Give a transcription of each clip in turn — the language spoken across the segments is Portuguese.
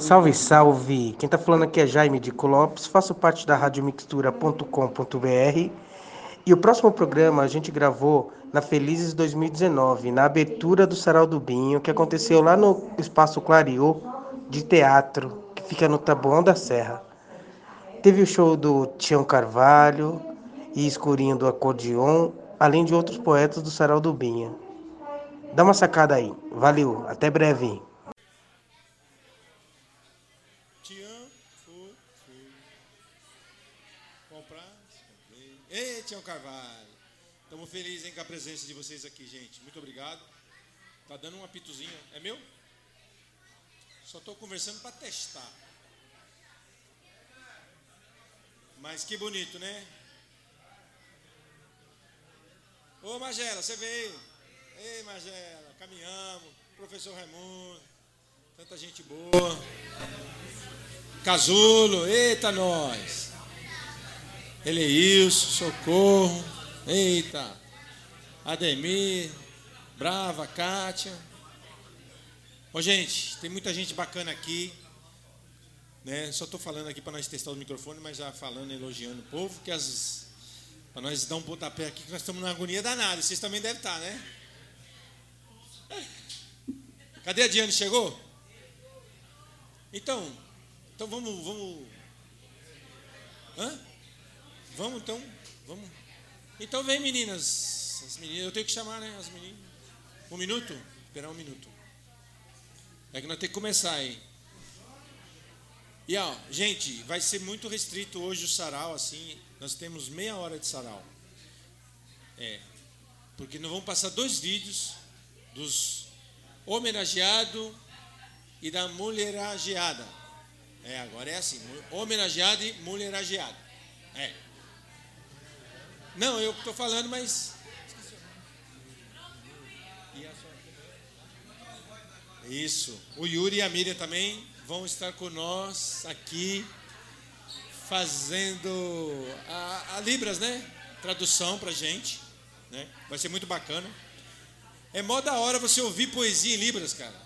Salve, salve! Quem tá falando aqui é Jaime de Lopes, faço parte da radiomixtura.com.br e o próximo programa a gente gravou na Felizes 2019, na abertura do Sarau do Binho, que aconteceu lá no Espaço Clariô de Teatro, que fica no Taboão da Serra. Teve o show do Tião Carvalho e Escurinho do Acordeon, além de outros poetas do Sarau do Binho. Dá uma sacada aí. Valeu, até breve. Tião, foi, foi. Comprar, comprei. Ei, Tião Carvalho. Estamos felizes hein, com a presença de vocês aqui, gente. Muito obrigado. Tá dando um apitozinho. É meu? Só estou conversando para testar. Mas que bonito, né? Ô Magela, você veio. Ei, Magela, caminhamos. Professor Raimundo, tanta gente boa. Casulo, eita nós. Eleilson, socorro. Eita. Ademir, Brava, Kátia. Ô, gente, tem muita gente bacana aqui. Né? Só estou falando aqui para nós testar o microfone, mas já falando, elogiando o povo, que as. Para nós dar um pontapé aqui, que nós estamos numa agonia danada. Vocês também devem estar, né? Cadê a Diane? Chegou? Então, então vamos, vamos. Hã? Vamos então, vamos. Então vem meninas, as meninas, eu tenho que chamar, né, as meninas. Um minuto? Esperar um minuto. É que nós temos que começar aí. E ó, gente, vai ser muito restrito hoje o sarau, assim. Nós temos meia hora de sarau. É. Porque nós vamos passar dois vídeos dos homenageado e da mulherageada. É, agora é assim, homenageado e mulherageado. É. Não, eu estou falando, mas. Isso. O Yuri e a Miriam também vão estar com nós aqui fazendo a, a Libras, né? Tradução pra gente. Né? Vai ser muito bacana. É mó da hora você ouvir poesia em Libras, cara.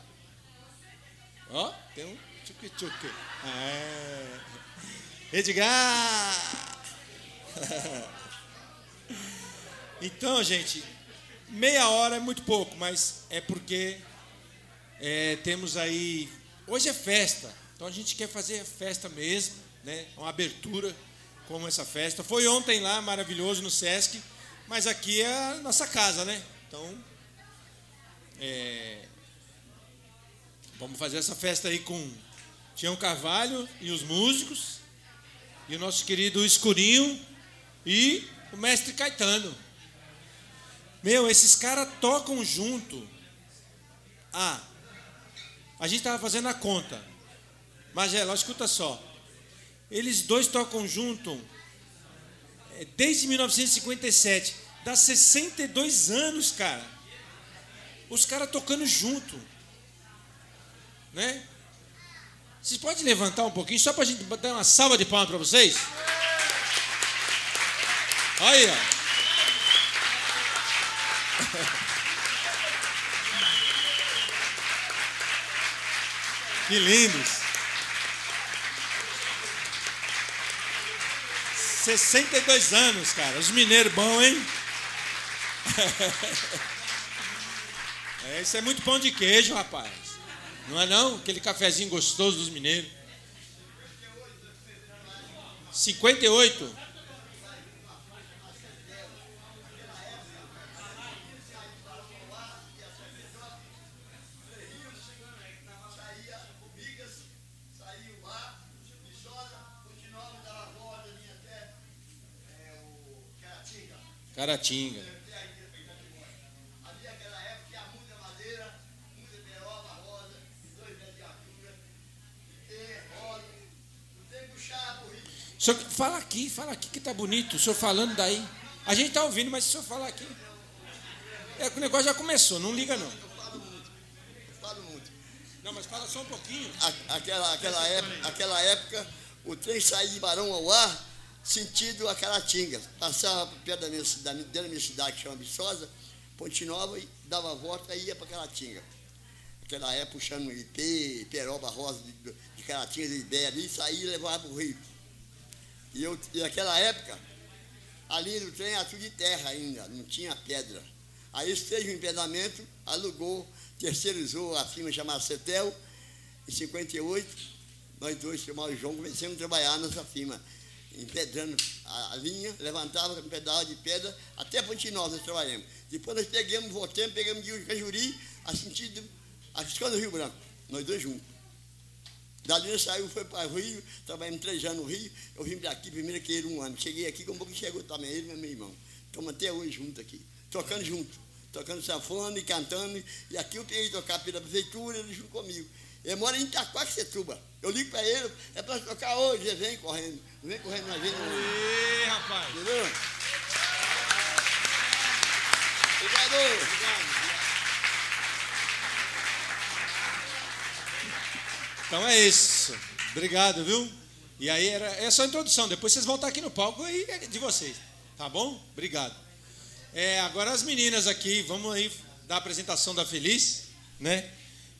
Ó, tem um tchuque. É. Edgar! então, gente, meia hora é muito pouco, mas é porque é, temos aí. Hoje é festa, então a gente quer fazer festa mesmo, né? Uma abertura como essa festa. Foi ontem lá, maravilhoso, no Sesc, mas aqui é a nossa casa, né? Então é, vamos fazer essa festa aí com Tião Carvalho e os músicos, e o nosso querido Escurinho e o mestre Caetano. Meu, esses caras tocam junto. Ah, a gente estava fazendo a conta. Magela, escuta só. Eles dois tocam junto é, desde 1957. Dá 62 anos, cara os caras tocando junto. Né? Vocês podem levantar um pouquinho, só para a gente dar uma salva de palmas para vocês? Aí, ó. Que lindos. 62 anos, cara. Os mineiros bons, hein? É, isso é muito pão de queijo, rapaz. Não é não? Aquele cafezinho gostoso dos mineiros. 58. Caratinga. O senhor fala aqui, fala aqui que tá bonito. O senhor falando daí. A gente está ouvindo, mas se o senhor falar aqui. É que o negócio já começou, não liga não. Eu falo muito. Eu falo muito. Não, mas fala só um pouquinho. Aquela, aquela, época, aquela época, o trem saía de Barão ao ar, sentido a Caratinga. Passava perto da minha cidade, da minha cidade, que chama Viçosa, Ponte Nova, e dava a volta e ia para Caratinga. aquela época puxando IP, Peroba Rosa de, de Caratinga de Ibé ali, saía e levava para o rio. E, eu, e naquela época, ali no trem era tudo de terra ainda, não tinha pedra. Aí fez um empedamento, alugou, terceirizou a firma chamada Cetel, em 58, nós dois, chamado João, começamos a trabalhar nessa firma, empedrando a, a linha, levantava um pedal de pedra, até Pontinós nós trabalhamos. Depois nós pegamos, voltamos, pegamos de Cajuri, a sentido, a Fiscando Rio Branco, nós dois juntos. Dali nós saiu, foi para o Rio, trabalhamos três anos no Rio, eu vim para aqui, primeiro que ele um ano. Cheguei aqui, como um pouco chegou também, ele e meu irmão. Estamos até hoje juntos aqui, tocando junto, tocando sanfona e cantando. E aqui eu peguei tocar pela prefeitura, ele junto comigo. Ele mora em Itaquaquecetuba. Eu ligo para ele, é para tocar hoje, ele vem correndo. Vem correndo na gente. Ei, rapaz. Entendeu? Obrigado. Obrigado. Então é isso. Obrigado, viu? E aí era é só a introdução. Depois vocês vão estar aqui no palco aí é de vocês. Tá bom? Obrigado. É, agora as meninas aqui, vamos aí dar a apresentação da Feliz, né?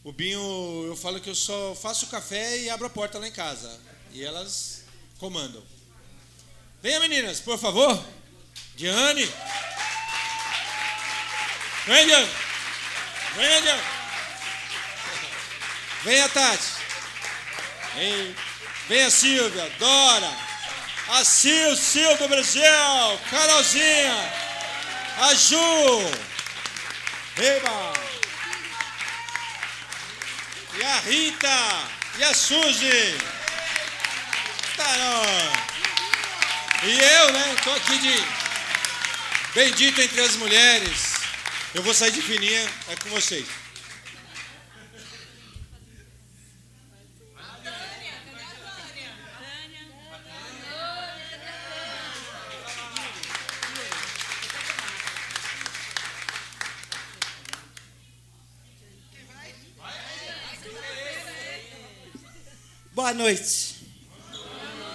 O Binho, eu falo que eu só faço café e abro a porta lá em casa. E elas comandam. Venha, meninas, por favor. Diane. Vem, Diane. Venha, Diane. Venha, Tati. Vem. Venha, Silvia. Dora. A Sil, Sil do Brasil. Carolzinha. A Ju. Eba. E a Rita. E a Suzy. E eu, né? Estou aqui de bendito entre as mulheres. Eu vou sair de fininha, é com vocês. Boa noite.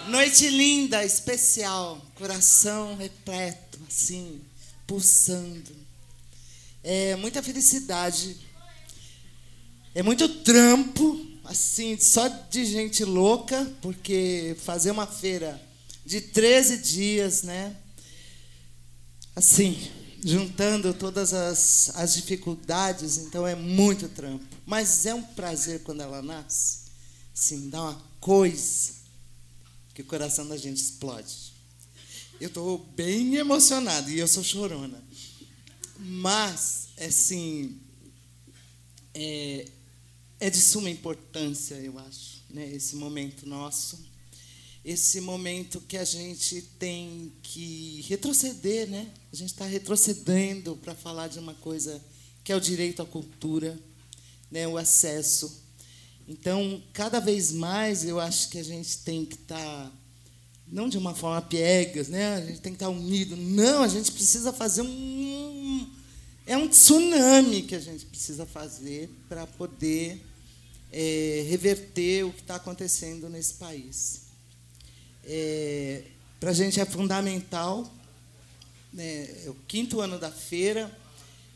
Noite linda, especial, coração repleto, assim, pulsando. É muita felicidade. É muito trampo, assim, só de gente louca, porque fazer uma feira de 13 dias, né? Assim, juntando todas as, as dificuldades, então é muito trampo. Mas é um prazer quando ela nasce. Sim, dá uma coisa que o coração da gente explode. Eu estou bem emocionado e eu sou chorona. Mas, assim, é, é de suma importância, eu acho, né, esse momento nosso. Esse momento que a gente tem que retroceder, né? A gente está retrocedendo para falar de uma coisa que é o direito à cultura, né, o acesso então, cada vez mais, eu acho que a gente tem que estar, tá, não de uma forma piegas, né? a gente tem que estar tá unido. Não, a gente precisa fazer um. É um tsunami que a gente precisa fazer para poder é, reverter o que está acontecendo nesse país. É, para a gente é fundamental, né, é o quinto ano da feira,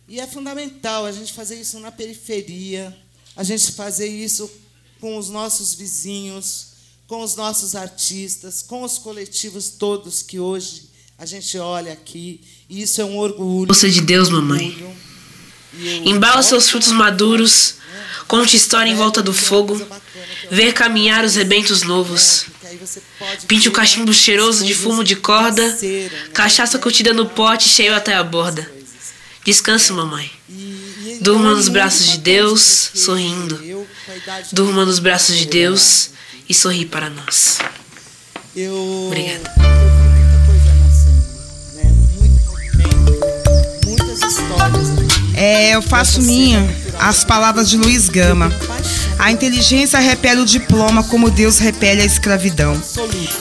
e é fundamental a gente fazer isso na periferia, a gente fazer isso com os nossos vizinhos, com os nossos artistas, com os coletivos todos que hoje a gente olha aqui. E isso é um orgulho. Moça de Deus, mamãe. Embala seus frutos maduros, conte história em volta do fogo, ver caminhar os rebentos novos. Pinte o cachimbo cheiroso de fumo de corda, cachaça curtida no pote cheio até a borda. Descanse, mamãe. Durma nos braços de Deus, sorrindo. Durma nos braços de Deus e sorri para nós. Obrigada. É, eu faço minha as palavras de Luiz Gama. A inteligência repele o diploma como Deus repele a escravidão.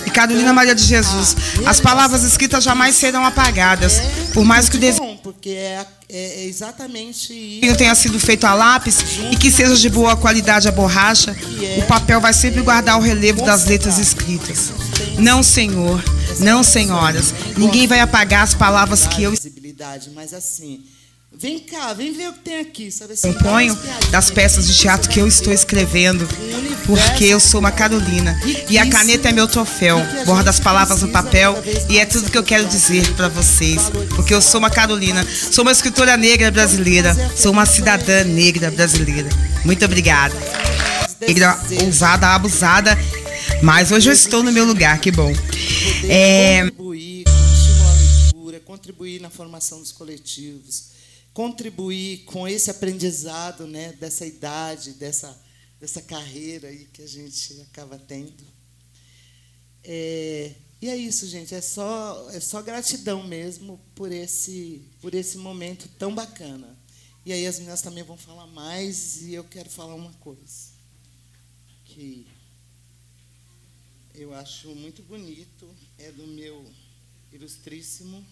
E Carolina Maria de Jesus, as palavras escritas jamais serão apagadas, por mais que o desenho porque é, é, é exatamente isso. tenha sido feito a lápis e que seja de boa qualidade a borracha, o papel vai sempre guardar o relevo das letras escritas. Não, senhor, não, senhoras, ninguém vai apagar as palavras que eu. Mas assim, Vem cá, vem ver o que tem aqui. Sabe assim, Componho das peças de teatro que eu estou escrevendo, porque eu sou uma Carolina e a caneta é meu troféu. Borra das palavras no papel e é tudo que eu quero dizer para vocês, porque eu sou uma Carolina, sou uma escritora negra brasileira, sou uma cidadã negra brasileira. Muito obrigada. Negra ousada, abusada, mas hoje eu estou no meu lugar, que bom. É... Contribuir com a leitura, contribuir na formação dos coletivos contribuir com esse aprendizado né, dessa idade, dessa, dessa carreira aí que a gente acaba tendo. É, e é isso, gente. É só, é só gratidão mesmo por esse, por esse momento tão bacana. E aí as meninas também vão falar mais e eu quero falar uma coisa que eu acho muito bonito, é do meu ilustríssimo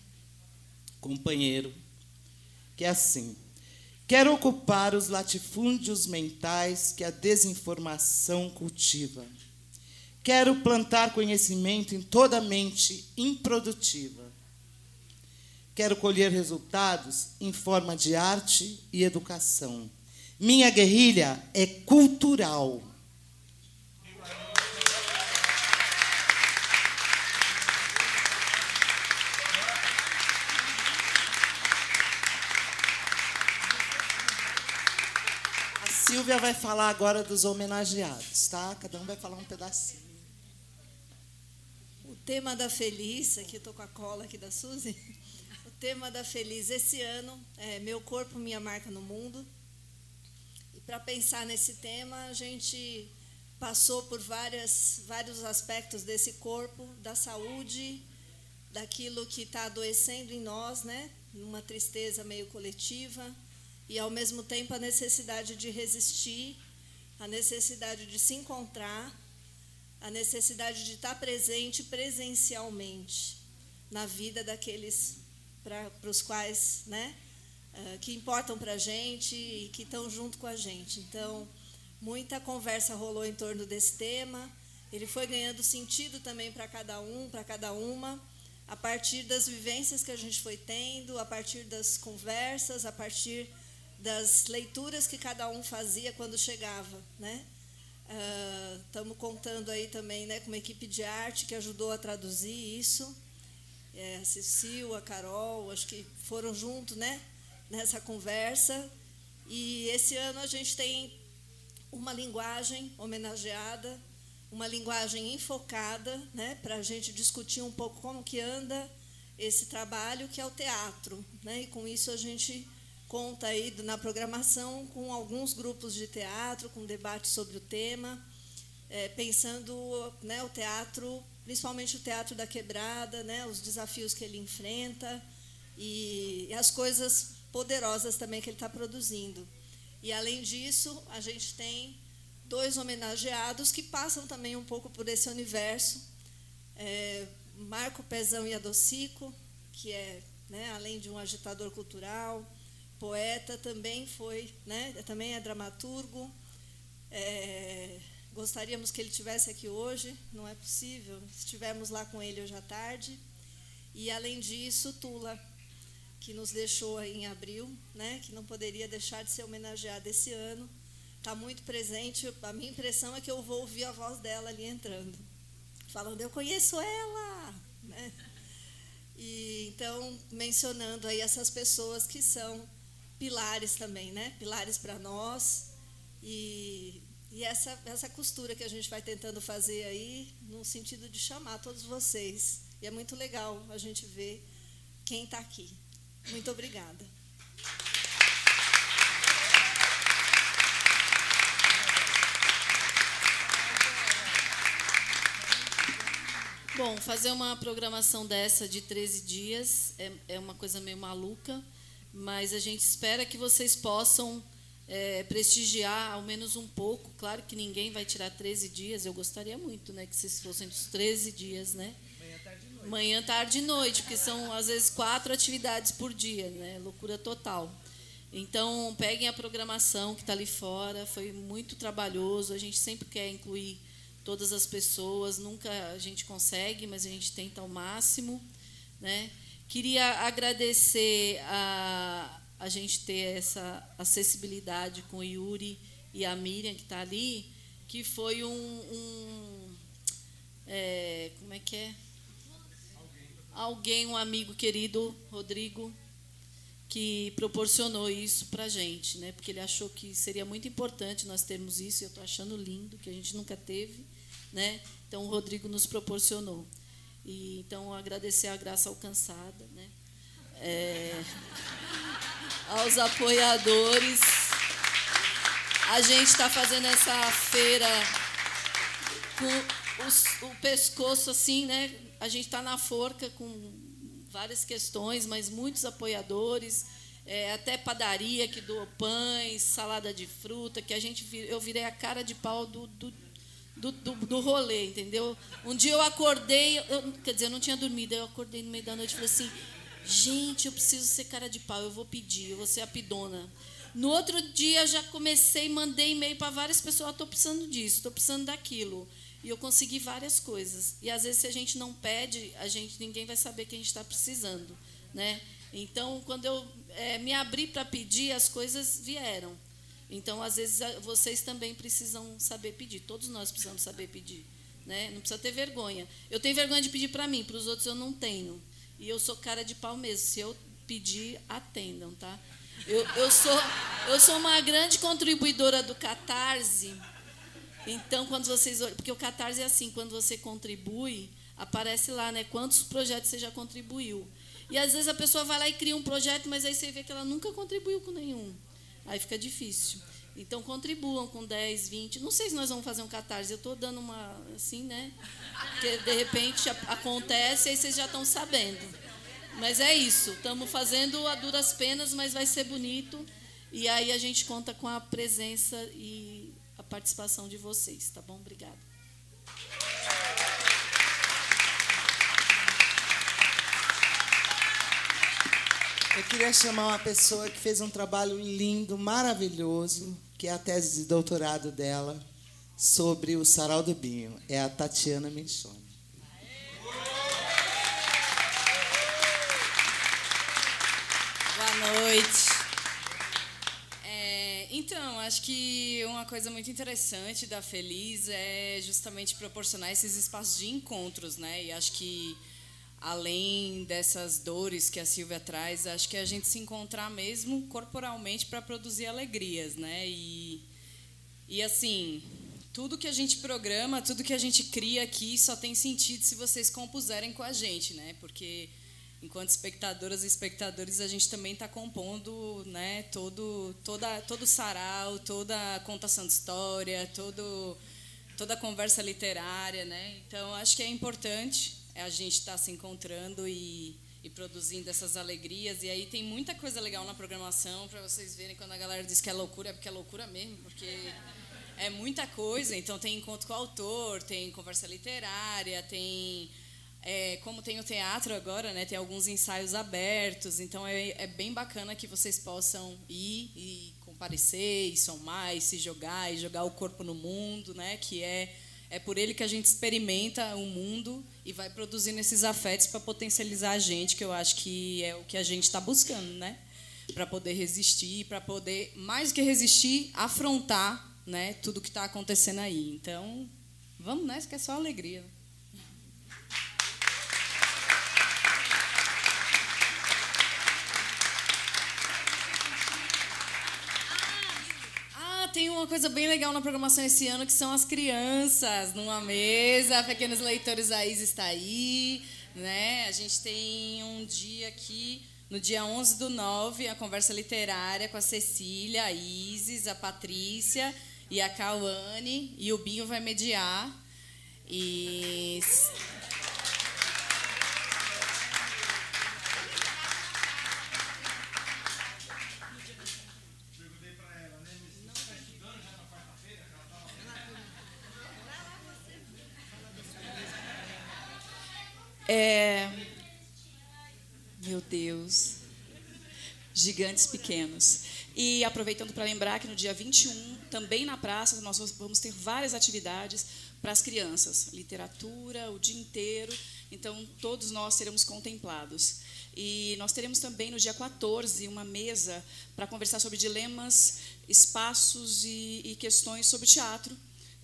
companheiro que é assim: quero ocupar os latifúndios mentais que a desinformação cultiva. Quero plantar conhecimento em toda a mente improdutiva. Quero colher resultados em forma de arte e educação. Minha guerrilha é cultural. Silvia vai falar agora dos homenageados, tá? Cada um vai falar um pedacinho. O tema da Feliz, aqui estou com a cola aqui da Suzy. O tema da Feliz esse ano é Meu Corpo, Minha Marca no Mundo. E para pensar nesse tema, a gente passou por várias, vários aspectos desse corpo, da saúde, daquilo que está adoecendo em nós, né? Numa tristeza meio coletiva e, ao mesmo tempo, a necessidade de resistir, a necessidade de se encontrar, a necessidade de estar presente presencialmente na vida daqueles para os quais, né, uh, que importam para a gente e que estão junto com a gente. Então, muita conversa rolou em torno desse tema. Ele foi ganhando sentido também para cada um, para cada uma, a partir das vivências que a gente foi tendo, a partir das conversas, a partir das leituras que cada um fazia quando chegava, né? Estamos uh, contando aí também né, com uma equipe de arte que ajudou a traduzir isso. É, a Cecil, a Carol, acho que foram juntos né, nessa conversa. E esse ano a gente tem uma linguagem homenageada, uma linguagem enfocada, né, para a gente discutir um pouco como que anda esse trabalho, que é o teatro. Né, e com isso a gente conta aí na programação com alguns grupos de teatro, com debate sobre o tema, é, pensando né, o teatro, principalmente o teatro da quebrada, né, os desafios que ele enfrenta e, e as coisas poderosas também que ele está produzindo. E, além disso, a gente tem dois homenageados que passam também um pouco por esse universo. É, Marco Pezão e Adocico, que é, né, além de um agitador cultural, poeta, também foi, né? também é dramaturgo. É, gostaríamos que ele tivesse aqui hoje, não é possível. Estivemos lá com ele hoje à tarde. E além disso, Tula, que nos deixou em abril, né? que não poderia deixar de ser homenageada esse ano. Está muito presente. A minha impressão é que eu vou ouvir a voz dela ali entrando, falando: Eu conheço ela. Né? E então mencionando aí essas pessoas que são pilares também, né? Pilares para nós. E, e essa, essa costura que a gente vai tentando fazer aí, no sentido de chamar todos vocês. E é muito legal a gente ver quem está aqui. Muito obrigada. Bom, fazer uma programação dessa de 13 dias é, é uma coisa meio maluca mas a gente espera que vocês possam é, prestigiar ao menos um pouco. Claro que ninguém vai tirar 13 dias, eu gostaria muito né, que vocês fossem dos 13 dias, né? Manhã, tarde e noite. Manhã, tarde e noite, porque são às vezes quatro atividades por dia, né? Loucura total. Então, peguem a programação que está ali fora, foi muito trabalhoso, a gente sempre quer incluir todas as pessoas, nunca a gente consegue, mas a gente tenta ao máximo, né? Queria agradecer a, a gente ter essa acessibilidade com o Yuri e a Miriam, que está ali, que foi um. um é, como é que é? Alguém, um amigo querido, Rodrigo, que proporcionou isso para a gente, né? porque ele achou que seria muito importante nós termos isso, e eu estou achando lindo, que a gente nunca teve. Né? Então, o Rodrigo nos proporcionou. E, então, agradecer a graça alcançada né? É, aos apoiadores. A gente está fazendo essa feira com os, o pescoço assim, né? A gente está na forca com várias questões, mas muitos apoiadores, é, até padaria que doou pães, salada de fruta, que a gente eu virei a cara de pau do, do, do, do, do rolê, entendeu? Um dia eu acordei, eu, quer dizer, eu não tinha dormido, eu acordei no meio da noite e falei assim, gente, eu preciso ser cara de pau, eu vou pedir, eu vou ser a pidona. No outro dia já comecei, mandei e-mail para várias pessoas, estou precisando disso, estou precisando daquilo. E eu consegui várias coisas. E às vezes se a gente não pede, a gente ninguém vai saber que a gente está precisando, né? Então, quando eu é, me abri para pedir, as coisas vieram. Então, às vezes vocês também precisam saber pedir. Todos nós precisamos saber pedir, né? Não precisa ter vergonha. Eu tenho vergonha de pedir para mim, para os outros eu não tenho. E eu sou cara de pau mesmo. Se eu pedir, atendam, tá? Eu, eu, sou, eu sou uma grande contribuidora do Catarse então, quando vocês. Porque o Catarse é assim, quando você contribui, aparece lá, né? Quantos projetos você já contribuiu. E às vezes a pessoa vai lá e cria um projeto, mas aí você vê que ela nunca contribuiu com nenhum. Aí fica difícil. Então contribuam com 10, 20. Não sei se nós vamos fazer um catarse. Eu estou dando uma. assim, né? Porque de repente acontece e vocês já estão sabendo. Mas é isso. Estamos fazendo a duras penas, mas vai ser bonito. E aí a gente conta com a presença e participação de vocês, tá bom? Obrigada. Eu queria chamar uma pessoa que fez um trabalho lindo, maravilhoso, que é a tese de doutorado dela sobre o sarau do Binho. É a Tatiana Michone. Boa noite. Então, acho que uma coisa muito interessante da Feliz é justamente proporcionar esses espaços de encontros, né? E acho que além dessas dores que a Silvia traz, acho que a gente se encontrar mesmo corporalmente para produzir alegrias, né? E e assim, tudo que a gente programa, tudo que a gente cria aqui só tem sentido se vocês compuserem com a gente, né? Porque enquanto espectadoras e espectadores, a gente também está compondo né, todo, toda, todo sarau, toda a contação de história, todo, toda a conversa literária. Né? Então, acho que é importante a gente estar tá se encontrando e, e produzindo essas alegrias. E aí tem muita coisa legal na programação para vocês verem quando a galera diz que é loucura, é porque é loucura mesmo, porque é muita coisa. Então, tem encontro com o autor, tem conversa literária, tem é, como tem o teatro agora, né, tem alguns ensaios abertos, então é, é, bem bacana que vocês possam ir e comparecer, e somar, e se jogar, e jogar o corpo no mundo, né, que é, é por ele que a gente experimenta o mundo e vai produzindo esses afetos para potencializar a gente, que eu acho que é o que a gente está buscando, né, para poder resistir, para poder, mais do que resistir, afrontar né, tudo que está acontecendo aí. Então, vamos nessa, que é só alegria. Tem uma coisa bem legal na programação esse ano, que são as crianças numa mesa. Pequenos Leitores, a Isa está aí. Né? A gente tem um dia aqui, no dia 11 do 9, a conversa literária com a Cecília, a Isis, a Patrícia e a Cauane. E o Binho vai mediar. E É... Meu Deus. Gigantes pequenos. E aproveitando para lembrar que no dia 21, também na praça, nós vamos ter várias atividades para as crianças, literatura o dia inteiro. Então, todos nós seremos contemplados. E nós teremos também no dia 14 uma mesa para conversar sobre dilemas, espaços e, e, questões sobre teatro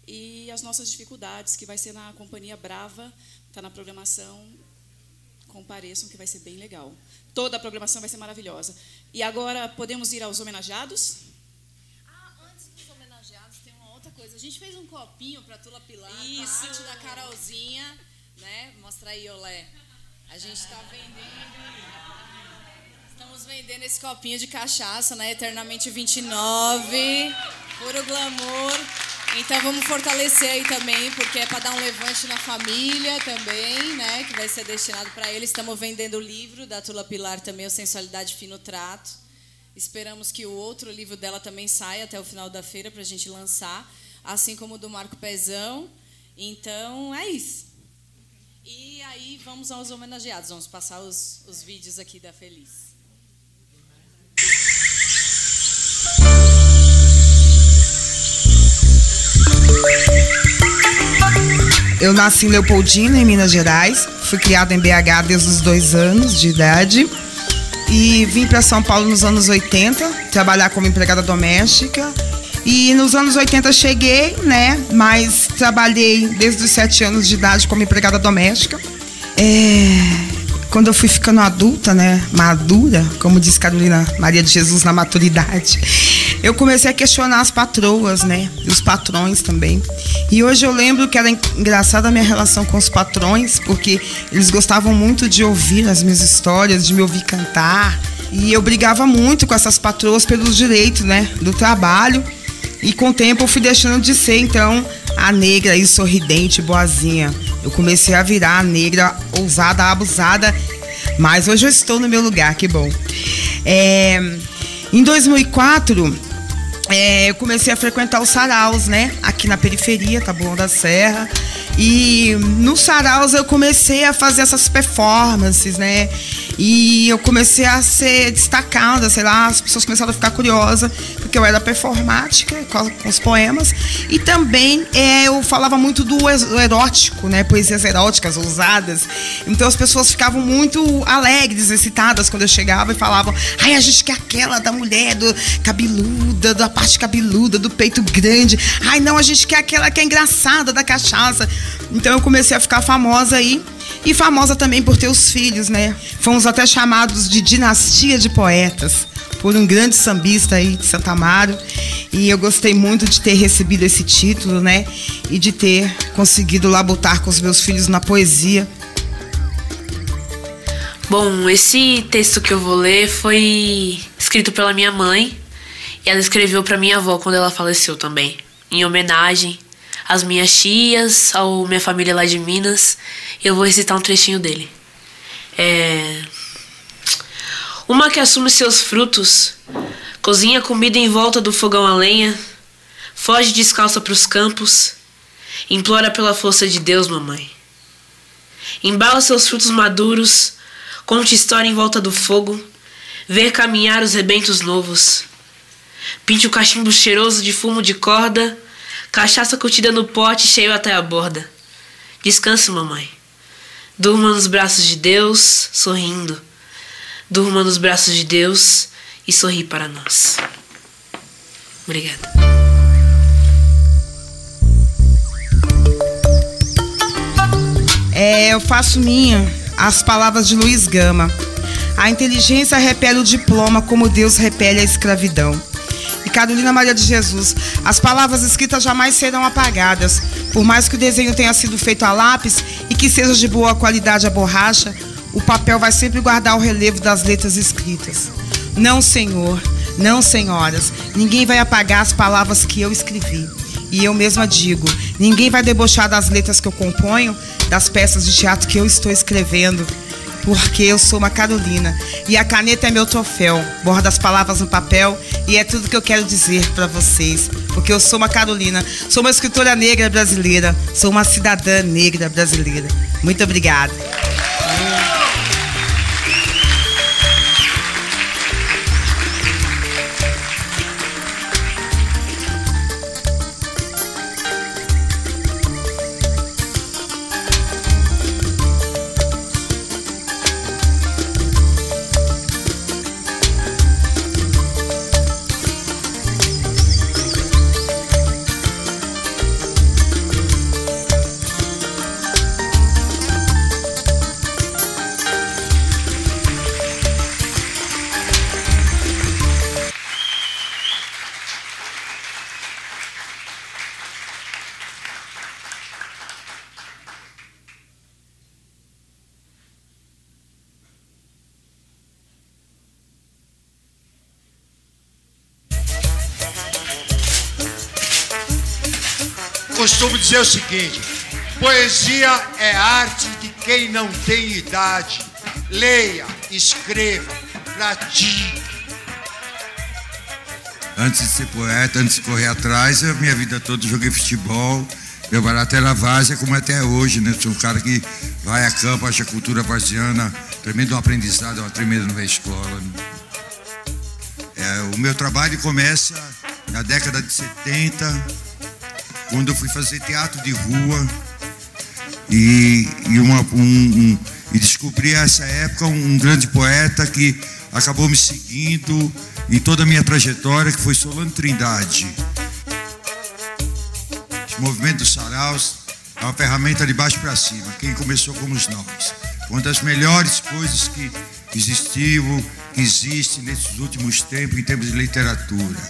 e as nossas dificuldades, que vai ser na Companhia Brava, está na programação. Compareçam, que vai ser bem legal. Toda a programação vai ser maravilhosa. E agora podemos ir aos homenageados? Ah, antes dos homenageados, tem uma outra coisa. A gente fez um copinho para Tula Pilar, Isso. a arte da Carolzinha, né? Mostra aí, Olé. A gente está vendendo. Estamos vendendo esse copinho de cachaça, né? Eternamente 29. Puro glamour. Então vamos fortalecer aí também, porque é para dar um levante na família também, né? Que vai ser destinado para ele. Estamos vendendo o livro da Tula Pilar também, o Sensualidade Fino Trato. Esperamos que o outro livro dela também saia até o final da feira para a gente lançar, assim como o do Marco Pezão. Então é isso. E aí vamos aos homenageados. Vamos passar os, os vídeos aqui da Feliz. Eu nasci em Leopoldina, em Minas Gerais. Fui criada em BH desde os dois anos de idade. E vim para São Paulo nos anos 80, trabalhar como empregada doméstica. E nos anos 80 cheguei, né? Mas trabalhei desde os sete anos de idade como empregada doméstica. É, quando eu fui ficando adulta, né, madura, como diz Carolina Maria de Jesus na maturidade, eu comecei a questionar as patroas, né, os patrões também. E hoje eu lembro que era engraçada a minha relação com os patrões, porque eles gostavam muito de ouvir as minhas histórias, de me ouvir cantar. E eu brigava muito com essas patroas pelos direitos, né, do trabalho. E com o tempo eu fui deixando de ser, então, a negra e sorridente, boazinha. Eu comecei a virar a negra ousada, abusada, mas hoje eu estou no meu lugar, que bom. É, em 2004, é, eu comecei a frequentar os saraus, né? Aqui na periferia, Taboão da Serra. E no saraus eu comecei a fazer essas performances, né? E eu comecei a ser destacada, sei lá, as pessoas começaram a ficar curiosas, porque eu era performática com, os poemas. E também é, eu falava muito do erótico, né? Poesias eróticas, ousadas. Então as pessoas ficavam muito alegres, excitadas quando eu chegava e falavam: ai, a gente quer aquela da mulher, do cabeluda, da parte cabeluda, do peito grande. Ai, não, a gente quer aquela que é engraçada da cachaça. Então eu comecei a ficar famosa aí. E famosa também por ter os filhos, né? Fomos até chamados de dinastia de poetas por um grande sambista aí de Santa Amaro. E eu gostei muito de ter recebido esse título, né? E de ter conseguido labutar com os meus filhos na poesia. Bom, esse texto que eu vou ler foi escrito pela minha mãe e ela escreveu para minha avó quando ela faleceu também, em homenagem às minhas tias, à minha família lá de Minas. Eu vou recitar um trechinho dele. É... Uma que assume seus frutos, cozinha comida em volta do fogão a lenha, foge descalça para os campos, implora pela força de Deus, mamãe. Embala seus frutos maduros, conte história em volta do fogo, ver caminhar os rebentos novos. Pinte o cachimbo cheiroso de fumo de corda, cachaça curtida no pote cheio até a borda. Descanse, mamãe. Durma nos braços de Deus, sorrindo. Durma nos braços de Deus e sorri para nós. Obrigada. É, eu faço minha as palavras de Luiz Gama. A inteligência repele o diploma como Deus repele a escravidão. E Carolina Maria de Jesus, as palavras escritas jamais serão apagadas. Por mais que o desenho tenha sido feito a lápis e que seja de boa qualidade a borracha, o papel vai sempre guardar o relevo das letras escritas. Não, senhor, não, senhoras, ninguém vai apagar as palavras que eu escrevi. E eu mesma digo: ninguém vai debochar das letras que eu componho, das peças de teatro que eu estou escrevendo porque eu sou uma Carolina e a caneta é meu troféu. Borda as palavras no papel e é tudo que eu quero dizer para vocês, porque eu sou uma Carolina, sou uma escritora negra brasileira, sou uma cidadã negra brasileira. Muito obrigada. Dizer o seguinte: poesia é arte de quem não tem idade. Leia, escreva, pratique. Antes de ser poeta, antes de correr atrás, a minha vida toda joguei futebol. Meu barato era várzea, como é até hoje, né? Sou um cara que vai a campo, acha a cultura varziana tremendo um aprendizado, uma tremenda nova escola. Né? É, o meu trabalho começa na década de 70, quando eu fui fazer teatro de rua e, e, uma, um, um, e descobri essa época um, grande poeta que acabou me seguindo em toda a minha trajetória, que foi Solano Trindade. Esse movimento dos saraus é uma ferramenta de baixo para cima. Quem começou fomos nós. Uma das melhores coisas que existiu, que existe nesses últimos tempos, em termos de literatura.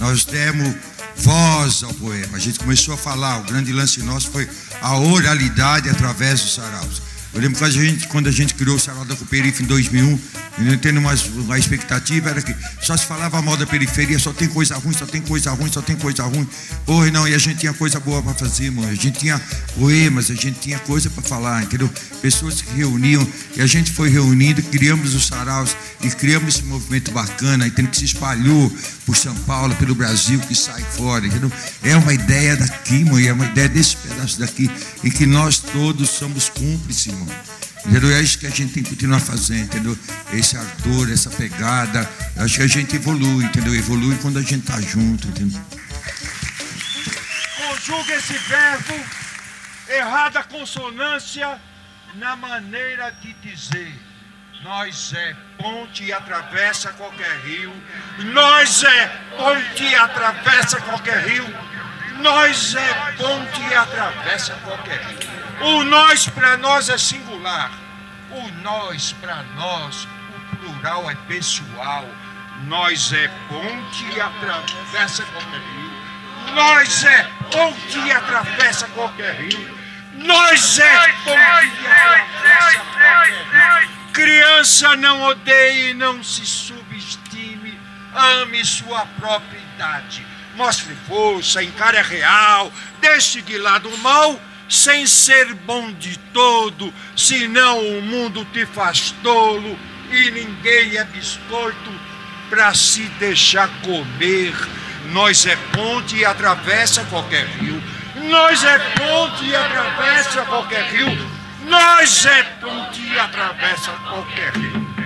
Nós demos voz ao poema. A gente começou a falar, o grande lance nosso foi a oralidade através dos saraus. Eu lembro que a gente, quando a gente criou o Sarau da Cooperife em 2001, eu tendo uma, uma expectativa, era que só se falava mal da periferia, só tem coisa ruim, só tem coisa ruim, só tem coisa ruim. Porra, não, e a gente tinha coisa boa para fazer, mano. A gente tinha poemas, a gente tinha coisa para falar, entendeu? Pessoas se reuniam e a gente foi reunindo, criamos os saraus e criamos esse movimento bacana, entendeu? Que se espalhou por São Paulo, pelo Brasil, que sai fora, entendeu? É uma ideia daqui, mano, é uma ideia desse pedaço daqui, e que nós todos somos cúmplices, mano. Entendeu? É isso que a gente tem que continuar fazendo, entendeu? Esse ardor, essa pegada. Eu acho que a gente evolui, entendeu? Evolui quando a gente tá junto, entendeu? Conjuga esse verbo, errada consonância, na maneira de dizer. Nós é ponte e atravessa qualquer rio. Nós é ponte e atravessa qualquer rio. Nós é ponte e atravessa qualquer rio. O nós para nós é singular. O nós para nós, o plural é pessoal. Nós é ponte e atravessa qualquer rio. Nós é ponte e atravessa qualquer rio. Nós é ponte e atravessa qualquer rio. Criança não odeie, não se subestime, ame sua própria idade. Mostre força, encare a real, deixe de lado o mal sem ser bom de todo, senão o mundo te faz tolo e ninguém é biscoito para se deixar comer. Nós é ponte e atravessa qualquer rio. Nós é ponte e atravessa qualquer rio. Nós é ponte e atravessa qualquer rio.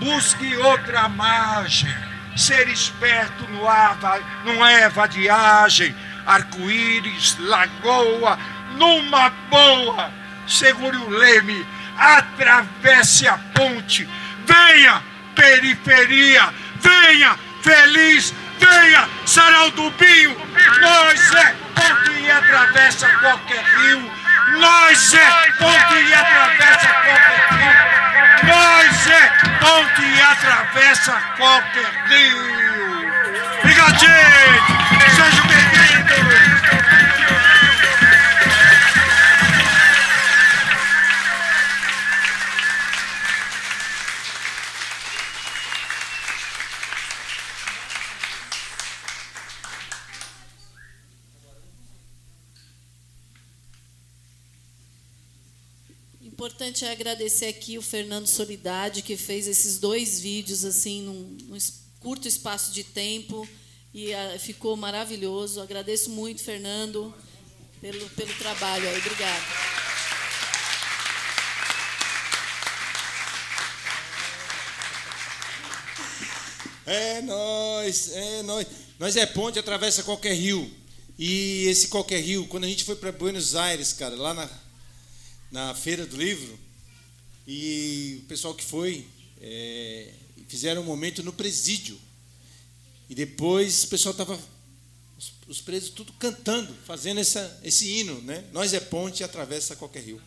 Busque outra margem. Ser esperto no ar, não é vadiagem. Arco-íris, lagoa, numa boa, segure o leme, atravesse a ponte, venha, periferia, venha, feliz, venha, sarau do Binho, nós é ponte e atravessa qualquer rio, nós é ponte e atravessa qualquer rio, é ponte e atravessa qualquer rio. Obrigado, gente! Sejam bem-vindos! Importante é agradecer aqui o Fernando Solidade, que fez esses dois vídeos assim num, num curto espaço de tempo e uh, ficou maravilhoso. Agradeço muito, Fernando, pelo, pelo trabalho aí. Obrigada. É nós, é nós. Nós é ponte, atravessa qualquer rio. E esse qualquer rio, quando a gente foi para Buenos Aires, cara, lá na na feira do livro e o pessoal que foi é, fizeram um momento no presídio e depois o pessoal estava os, os, presos tudo cantando, fazendo essa, esse hino, né? Nós é ponte e atravessa qualquer rio.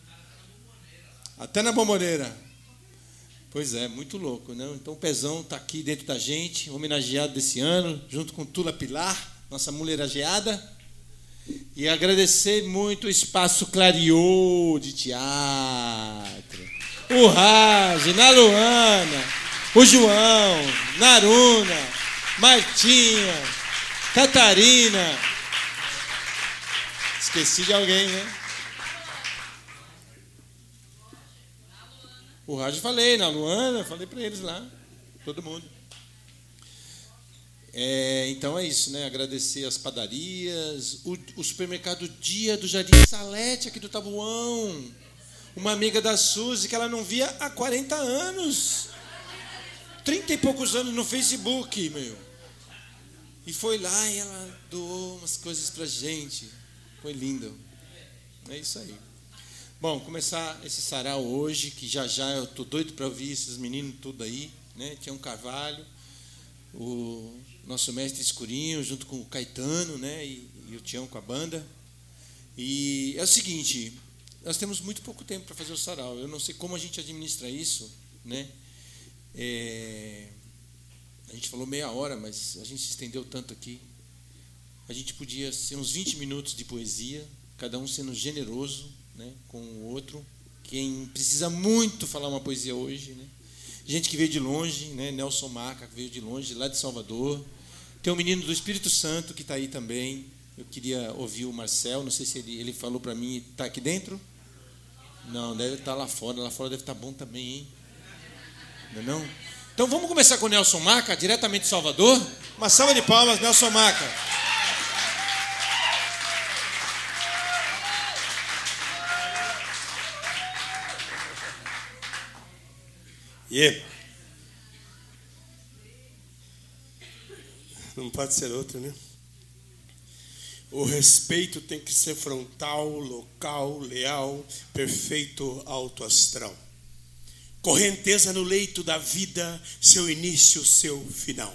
Até na bomboneira. Pois é, muito louco, né? Então o Pezão está aqui dentro da gente, homenageado desse ano, junto com Tula Pilar, nossa mulherageada. E agradecer muito o Espaço Clariô de Teatro. O Raj, na Luana, o João, Naruna, Martinha, Catarina. Esqueci de alguém, né? O rádio falei, na Luana, falei para eles lá, todo mundo. É, então é isso, né? Agradecer as padarias, o, o, supermercado Dia do Jardim Salete, aqui do Tabuão. Uma amiga da Suzy que ela não via há 40 anos. 30 e poucos anos no Facebook, meu. E foi lá e ela doou umas coisas pra gente. Foi lindo. É isso aí. Bom, começar esse sarau hoje, que já já eu tô doido para ouvir esses meninos tudo aí, né? Tinha um Carvalho, o nosso mestre Escurinho, junto com o Caetano, né? E, e o Tião com a banda. E é o seguinte, nós temos muito pouco tempo para fazer o sarau. Eu não sei como a gente administra isso, né? É, a gente falou meia hora, mas a gente se estendeu tanto aqui. A gente podia ser uns 20 minutos de poesia, cada um sendo generoso né, com o outro. Quem precisa muito falar uma poesia hoje, né? Gente que veio de longe, né? Nelson Maca, que veio de longe, lá de Salvador. Tem um menino do Espírito Santo que está aí também. Eu queria ouvir o Marcel, não sei se ele, ele falou para mim, está aqui dentro? Não, deve estar tá lá fora. Lá fora deve estar tá bom também, hein? Não é não? Então vamos começar com o Nelson Maca, diretamente de Salvador. Uma salva de palmas, Nelson Maca. E não pode ser outra, né? O respeito tem que ser frontal, local, leal, perfeito, alto astral. Correnteza no leito da vida, seu início, seu final.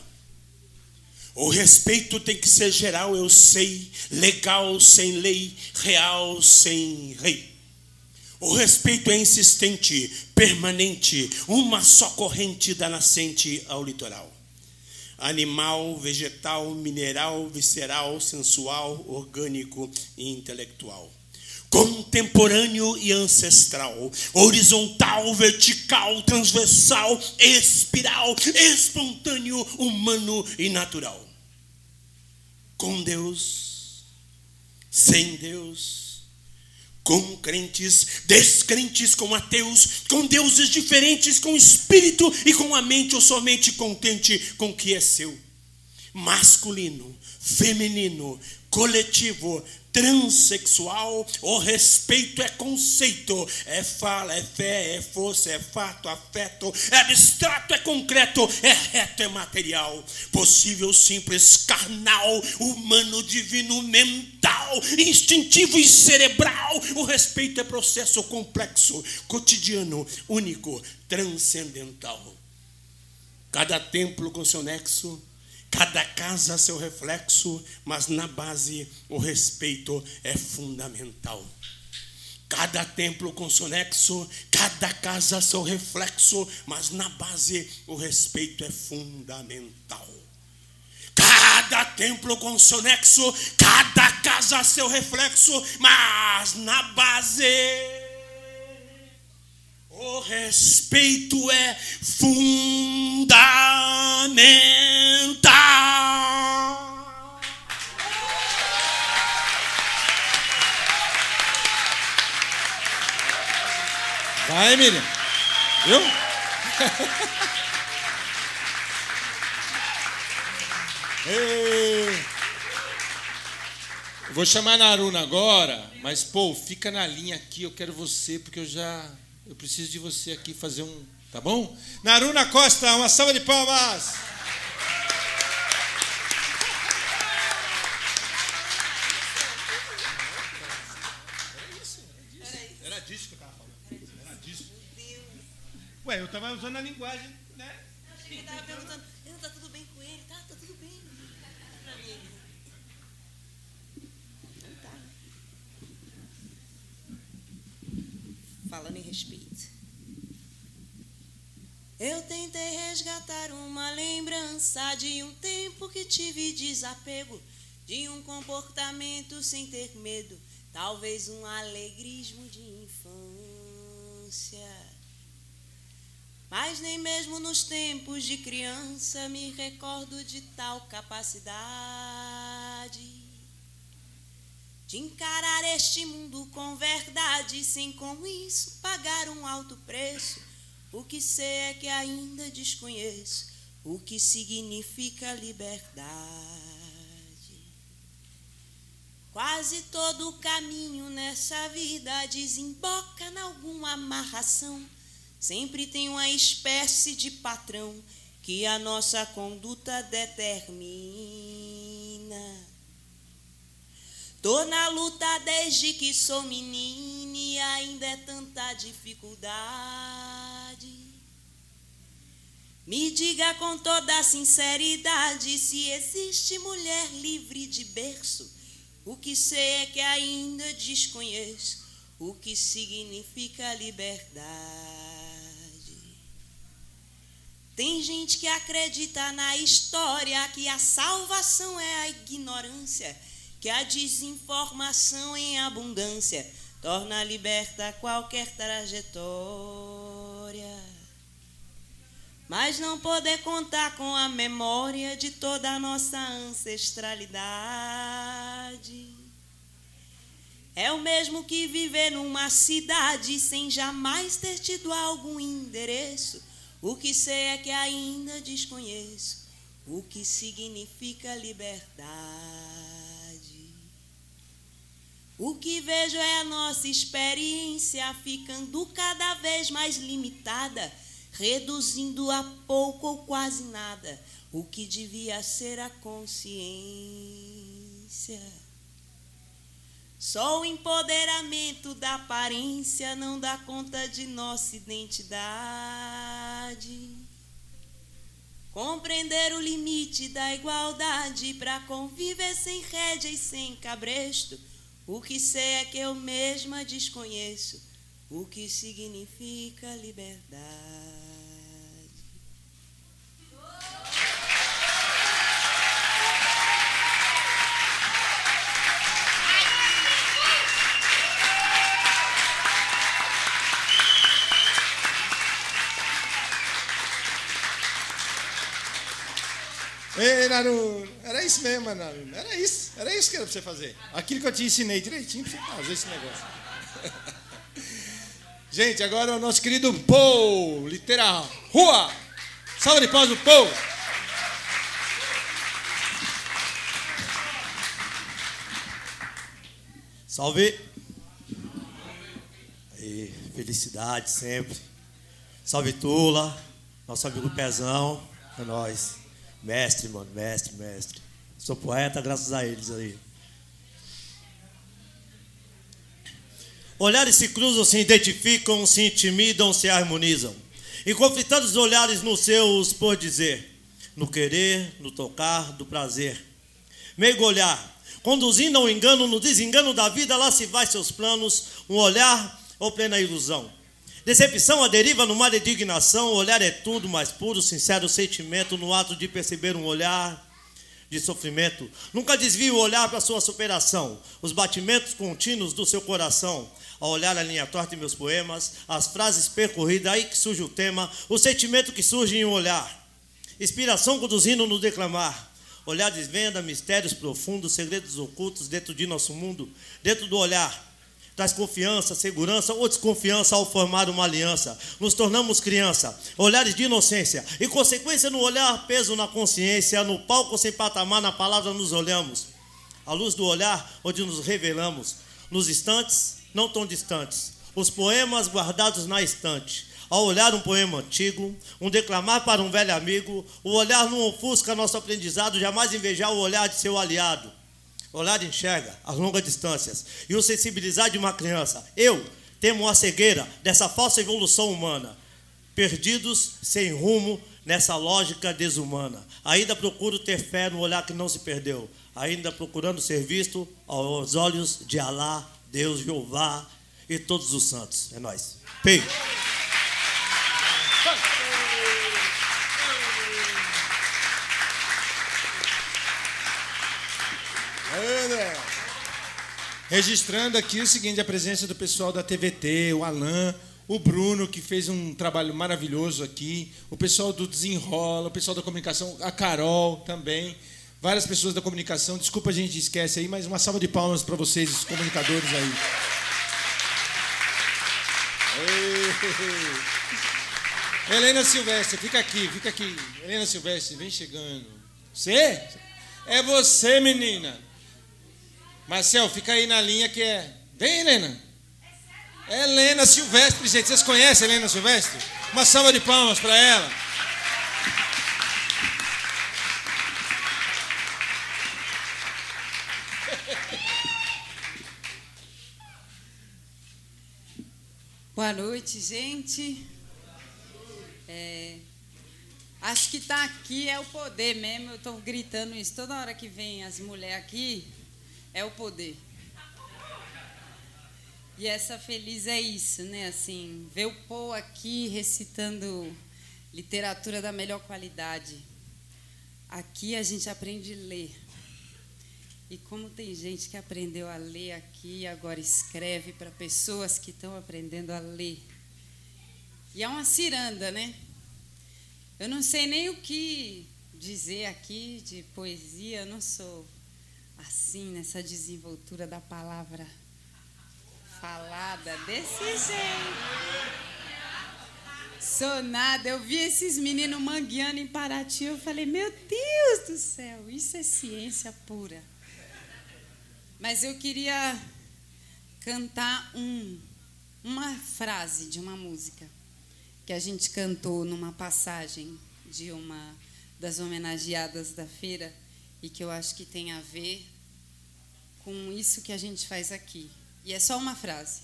O respeito tem que ser geral, eu sei, legal sem lei, real sem rei. O respeito é insistente, permanente, uma só corrente da nascente ao litoral. Animal, vegetal, mineral, visceral, sensual, orgânico e intelectual. Contemporâneo e ancestral, horizontal, vertical, transversal, espiral, espontâneo, humano e natural. Com Deus, sem Deus, com crentes, descrentes, com ateus, com deuses diferentes, com espírito e com a mente ou somente contente com o que é seu. Masculino, feminino, coletivo, transexual, o respeito é conceito, é fala, é fé, é força, é fato, afeto, é abstrato, é concreto, é reto, é material, possível, simples, carnal, humano, divino, mental, instintivo e cerebral. O respeito é processo complexo, cotidiano, único, transcendental. Cada templo com seu nexo Cada casa seu reflexo, mas na base o respeito é fundamental. Cada templo com seu nexo, cada casa seu reflexo, mas na base o respeito é fundamental. Cada templo com seu nexo, cada casa seu reflexo, mas na base o respeito é fundamental. Vai, Miriam. Viu? Vou chamar a Naruna agora, mas pô, fica na linha aqui, eu quero você, porque eu já eu preciso de você aqui fazer um. Tá bom? Naruna Costa, uma salva de palmas! Era disso que eu estava falando. Era disso. Ué, eu estava usando a linguagem, né? Eu achei que estava perguntando, está tudo bem com ele? Tá, tá tudo bem. Pra mim. Falando em respeito. Eu tentei resgatar uma lembrança de um tempo que tive desapego, de um comportamento sem ter medo, talvez um alegrismo de infância. Mas nem mesmo nos tempos de criança me recordo de tal capacidade. De encarar este mundo com verdade, sem com isso pagar um alto preço. O que sei é que ainda desconheço o que significa liberdade. Quase todo o caminho nessa vida desemboca em alguma amarração. Sempre tem uma espécie de patrão que a nossa conduta determina. Tô na luta desde que sou menina e ainda é tanta dificuldade. Me diga com toda sinceridade se existe mulher livre de berço. O que sei é que ainda desconheço o que significa liberdade. Tem gente que acredita na história que a salvação é a ignorância, que a desinformação em abundância torna liberta qualquer trajetória. Mas não poder contar com a memória de toda a nossa ancestralidade. É o mesmo que viver numa cidade sem jamais ter tido algum endereço o que sei é que ainda desconheço o que significa liberdade. O que vejo é a nossa experiência ficando cada vez mais limitada, reduzindo a pouco ou quase nada o que devia ser a consciência. Só o empoderamento da aparência não dá conta de nossa identidade. Compreender o limite da igualdade para conviver sem rédea e sem cabresto. O que sei é que eu mesma desconheço o que significa liberdade. Ei, Naruno, era isso mesmo, Naruno. Era isso, era isso que era pra você fazer. Aquilo que eu te ensinei direitinho pra você fazer esse negócio. Gente, agora o nosso querido Paul, literal. Rua! Salva de paz do Paul! Salve! Aí, felicidade sempre. Salve Tula, nosso amigo Pezão, é nóis. Mestre, mano, mestre, mestre. Sou poeta graças a eles aí. Olhares se cruzam, se identificam, se intimidam, se harmonizam. E conflitando os olhares nos seus por dizer, no querer, no tocar, do prazer. Mergulhar, conduzindo ao engano, no desengano da vida, lá se vai seus planos, um olhar ou plena ilusão. Decepção a deriva no de indignação, o olhar é tudo mais puro, sincero sentimento no ato de perceber um olhar de sofrimento. Nunca desvie o olhar para sua superação, os batimentos contínuos do seu coração. Ao olhar a linha torta em meus poemas, as frases percorridas, aí que surge o tema, o sentimento que surge em um olhar. Inspiração conduzindo no declamar. Olhar desvenda mistérios profundos, segredos ocultos dentro de nosso mundo, dentro do olhar traz confiança, segurança ou desconfiança ao formar uma aliança. Nos tornamos criança, olhares de inocência e consequência no olhar, peso na consciência, no palco sem patamar, na palavra nos olhamos. A luz do olhar, onde nos revelamos, nos instantes não tão distantes, os poemas guardados na estante. Ao olhar um poema antigo, um declamar para um velho amigo, o olhar não ofusca nosso aprendizado, jamais invejar o olhar de seu aliado olhar enxerga as longas distâncias e o sensibilizar de uma criança. Eu temo a cegueira dessa falsa evolução humana, perdidos sem rumo nessa lógica desumana. Ainda procuro ter fé no olhar que não se perdeu, ainda procurando ser visto aos olhos de Alá, Deus, Jeová e todos os santos. É nós. Pei. Registrando aqui o seguinte, a presença do pessoal da TVT, o Alan, o Bruno, que fez um trabalho maravilhoso aqui, o pessoal do Desenrola, o pessoal da comunicação, a Carol também. várias pessoas da comunicação. Desculpa a gente esquece aí, mas uma salva de palmas para vocês, os comunicadores aí. Helena Silvestre, fica aqui, fica aqui. Helena Silvestre, vem chegando. Você? É você, menina. Marcel, fica aí na linha que é. Vem, Helena. Helena Silvestre, gente. Vocês conhecem Helena Silvestre? Uma salva de palmas para ela. Boa noite, gente. É, acho que estar tá aqui é o poder mesmo. Eu estou gritando isso toda hora que vem as mulheres aqui. É o poder. E essa feliz é isso, né? Assim, ver o Paul aqui recitando literatura da melhor qualidade. Aqui a gente aprende a ler. E como tem gente que aprendeu a ler aqui e agora escreve para pessoas que estão aprendendo a ler. E é uma ciranda, né? Eu não sei nem o que dizer aqui de poesia, eu não sou assim nessa desenvoltura da palavra falada desse jeito. Sou nada. Eu vi esses meninos mangueando em Paraty. Eu falei, meu Deus do céu, isso é ciência pura. Mas eu queria cantar um, uma frase de uma música que a gente cantou numa passagem de uma das homenageadas da feira e que eu acho que tem a ver com isso que a gente faz aqui. E é só uma frase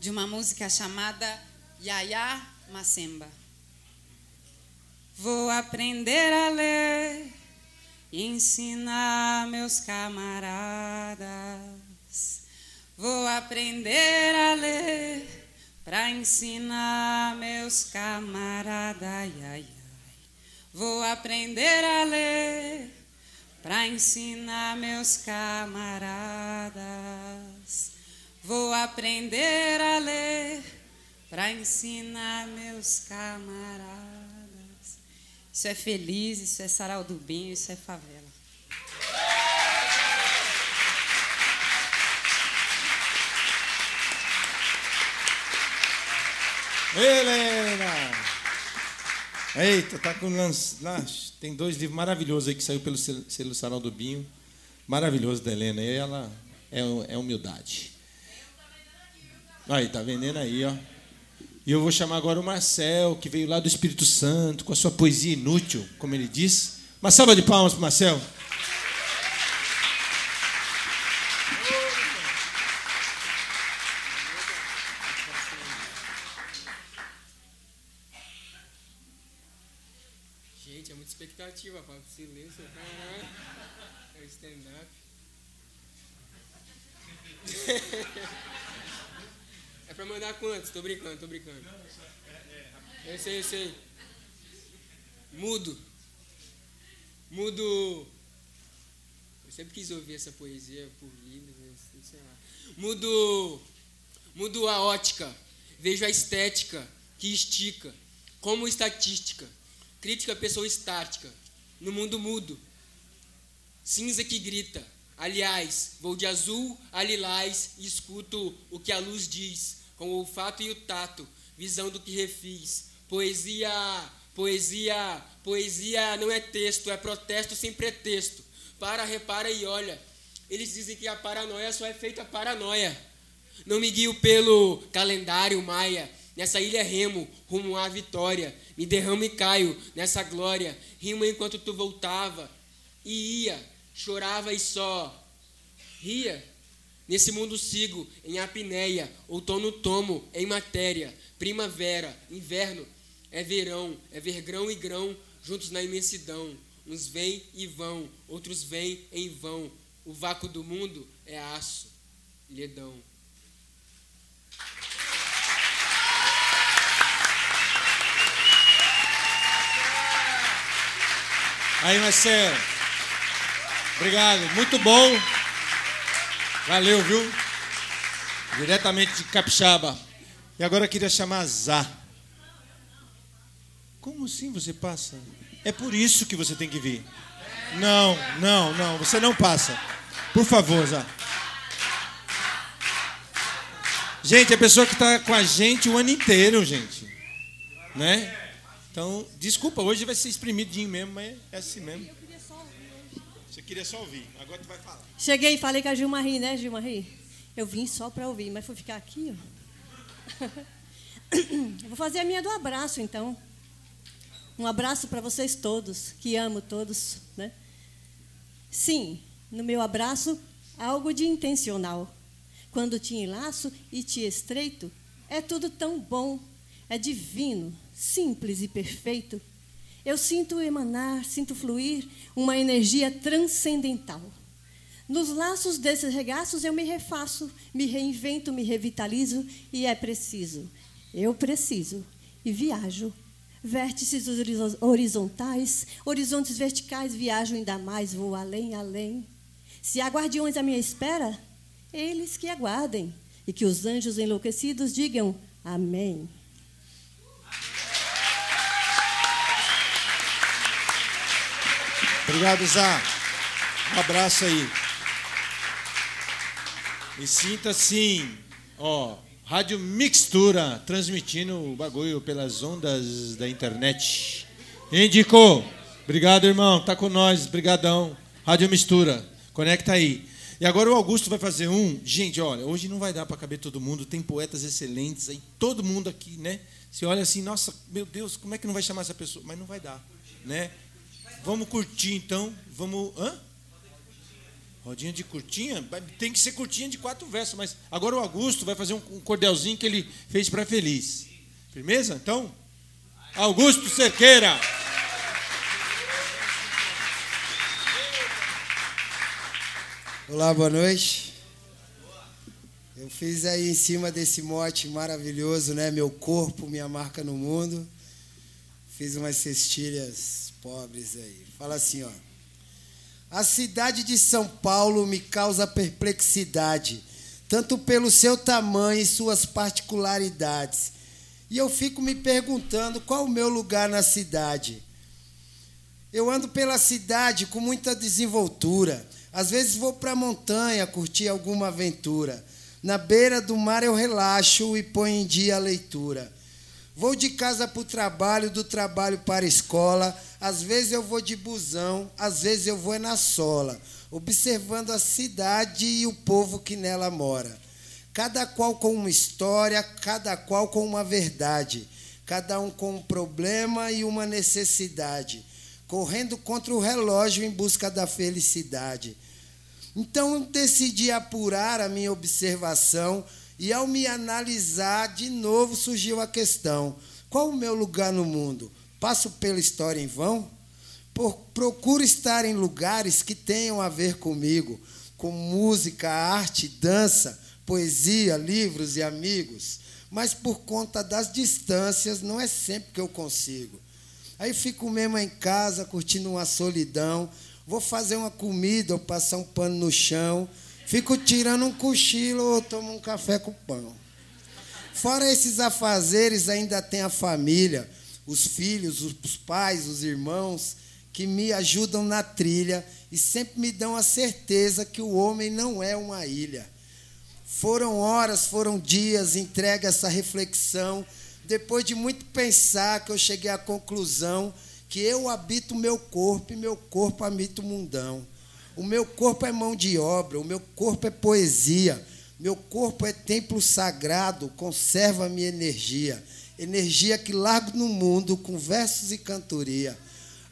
de uma música chamada Yaya Macemba. Vou aprender a ler e ensinar meus camaradas. Vou aprender a ler para ensinar meus camaradas. Ai. Vou aprender a ler para ensinar meus camaradas. Vou aprender a ler para ensinar meus camaradas. Isso é feliz, isso é sarau do bem, isso é favela. Helena! Eita, tá com lance. Tem dois livros maravilhosos aí que saiu pelo selo Sarau do Binho. Maravilhoso da Helena. E ela é, é humildade. Aí, tá vendendo aí, ó. E eu vou chamar agora o Marcel, que veio lá do Espírito Santo, com a sua poesia inútil, como ele diz. Uma salva de palmas para Marcel. Silêncio, caralho. É stand-up. é pra mandar quantos? Tô brincando, tô brincando. Eu sei, eu sei. Mudo. Mudo. Eu sempre quis ouvir essa poesia por vida, sei lá. Mudo. Mudo a ótica. Vejo a estética que estica. Como estatística. Crítica pessoa estática no mundo mudo. Cinza que grita. Aliás, vou de azul a lilás e escuto o que a luz diz, com o olfato e o tato, visão do que refiz. Poesia, poesia, poesia não é texto, é protesto sem pretexto. Para, repara e olha. Eles dizem que a paranoia só é feita paranoia. Não me guio pelo calendário maia. Nessa ilha remo, rumo à vitória. Me derramo e caio nessa glória. Rimo enquanto tu voltava. E ia, chorava e só. Ria. Nesse mundo sigo, em apneia. Outono tomo, em matéria. Primavera, inverno. É verão, é ver grão e grão, juntos na imensidão. Uns vêm e vão, outros vêm em vão. O vácuo do mundo é aço, lhedão. Aí, Marcelo. Obrigado. Muito bom. Valeu, viu? Diretamente de Capixaba. E agora eu queria chamar Zá. Como assim você passa? É por isso que você tem que vir. Não, não, não, você não passa. Por favor, Zá. Gente, é a pessoa que está com a gente o ano inteiro, gente. Né? Então, desculpa, hoje vai ser espremidinho mesmo, mas é assim mesmo. Você queria só ouvir, agora tu vai falar. Cheguei e falei com a Gilmarie, né, Gilmarie? Eu vim só para ouvir, mas fui ficar aqui, ó. Vou fazer a minha do abraço, então. Um abraço para vocês todos, que amo todos, né? Sim, no meu abraço, algo de intencional. Quando te enlaço e te estreito, é tudo tão bom, é divino, simples e perfeito. Eu sinto emanar, sinto fluir uma energia transcendental. Nos laços desses regaços eu me refaço, me reinvento, me revitalizo e é preciso. Eu preciso e viajo. Vértices horizontais, horizontes verticais, viajo ainda mais, vou além, além. Se há guardiões à minha espera, eles que aguardem e que os anjos enlouquecidos digam amém. Obrigado, Zá. Um abraço aí. E sinta assim, ó, Rádio Mixtura, transmitindo o bagulho pelas ondas da internet. Indicou. Obrigado, irmão. Tá com nós. Brigadão. Rádio Mistura. Conecta aí. E agora o Augusto vai fazer um. Gente, olha, hoje não vai dar para caber todo mundo. Tem poetas excelentes aí. Todo mundo aqui, né? Você olha assim, nossa, meu Deus, como é que não vai chamar essa pessoa? Mas não vai dar, né? Vamos curtir então. Vamos. Hã? Rodinha de curtinha? Tem que ser curtinha de quatro versos, mas agora o Augusto vai fazer um cordelzinho que ele fez para Feliz. Firmeza? Então, Augusto Cerqueira. Olá, boa noite. Eu fiz aí em cima desse mote maravilhoso, né? Meu corpo, minha marca no mundo. Fiz umas cestilhas pobres aí. Fala assim, ó. A cidade de São Paulo me causa perplexidade, tanto pelo seu tamanho e suas particularidades. E eu fico me perguntando qual o meu lugar na cidade. Eu ando pela cidade com muita desenvoltura. Às vezes vou para a montanha curtir alguma aventura. Na beira do mar eu relaxo e ponho em dia a leitura. Vou de casa para o trabalho, do trabalho para a escola. Às vezes eu vou de busão, às vezes eu vou na sola, observando a cidade e o povo que nela mora. Cada qual com uma história, cada qual com uma verdade, cada um com um problema e uma necessidade, correndo contra o relógio em busca da felicidade. Então decidi apurar a minha observação e ao me analisar, de novo surgiu a questão: qual o meu lugar no mundo? Passo pela história em vão? Por, procuro estar em lugares que tenham a ver comigo, com música, arte, dança, poesia, livros e amigos. Mas por conta das distâncias, não é sempre que eu consigo. Aí fico mesmo em casa, curtindo uma solidão. Vou fazer uma comida ou passar um pano no chão Fico tirando um cochilo ou tomo um café com pão. Fora esses afazeres, ainda tem a família, os filhos, os pais, os irmãos, que me ajudam na trilha e sempre me dão a certeza que o homem não é uma ilha. Foram horas, foram dias, entregue essa reflexão, depois de muito pensar, que eu cheguei à conclusão que eu habito meu corpo e meu corpo habita o mundão. O meu corpo é mão de obra, o meu corpo é poesia, meu corpo é templo sagrado, conserva minha energia, energia que largo no mundo com versos e cantoria.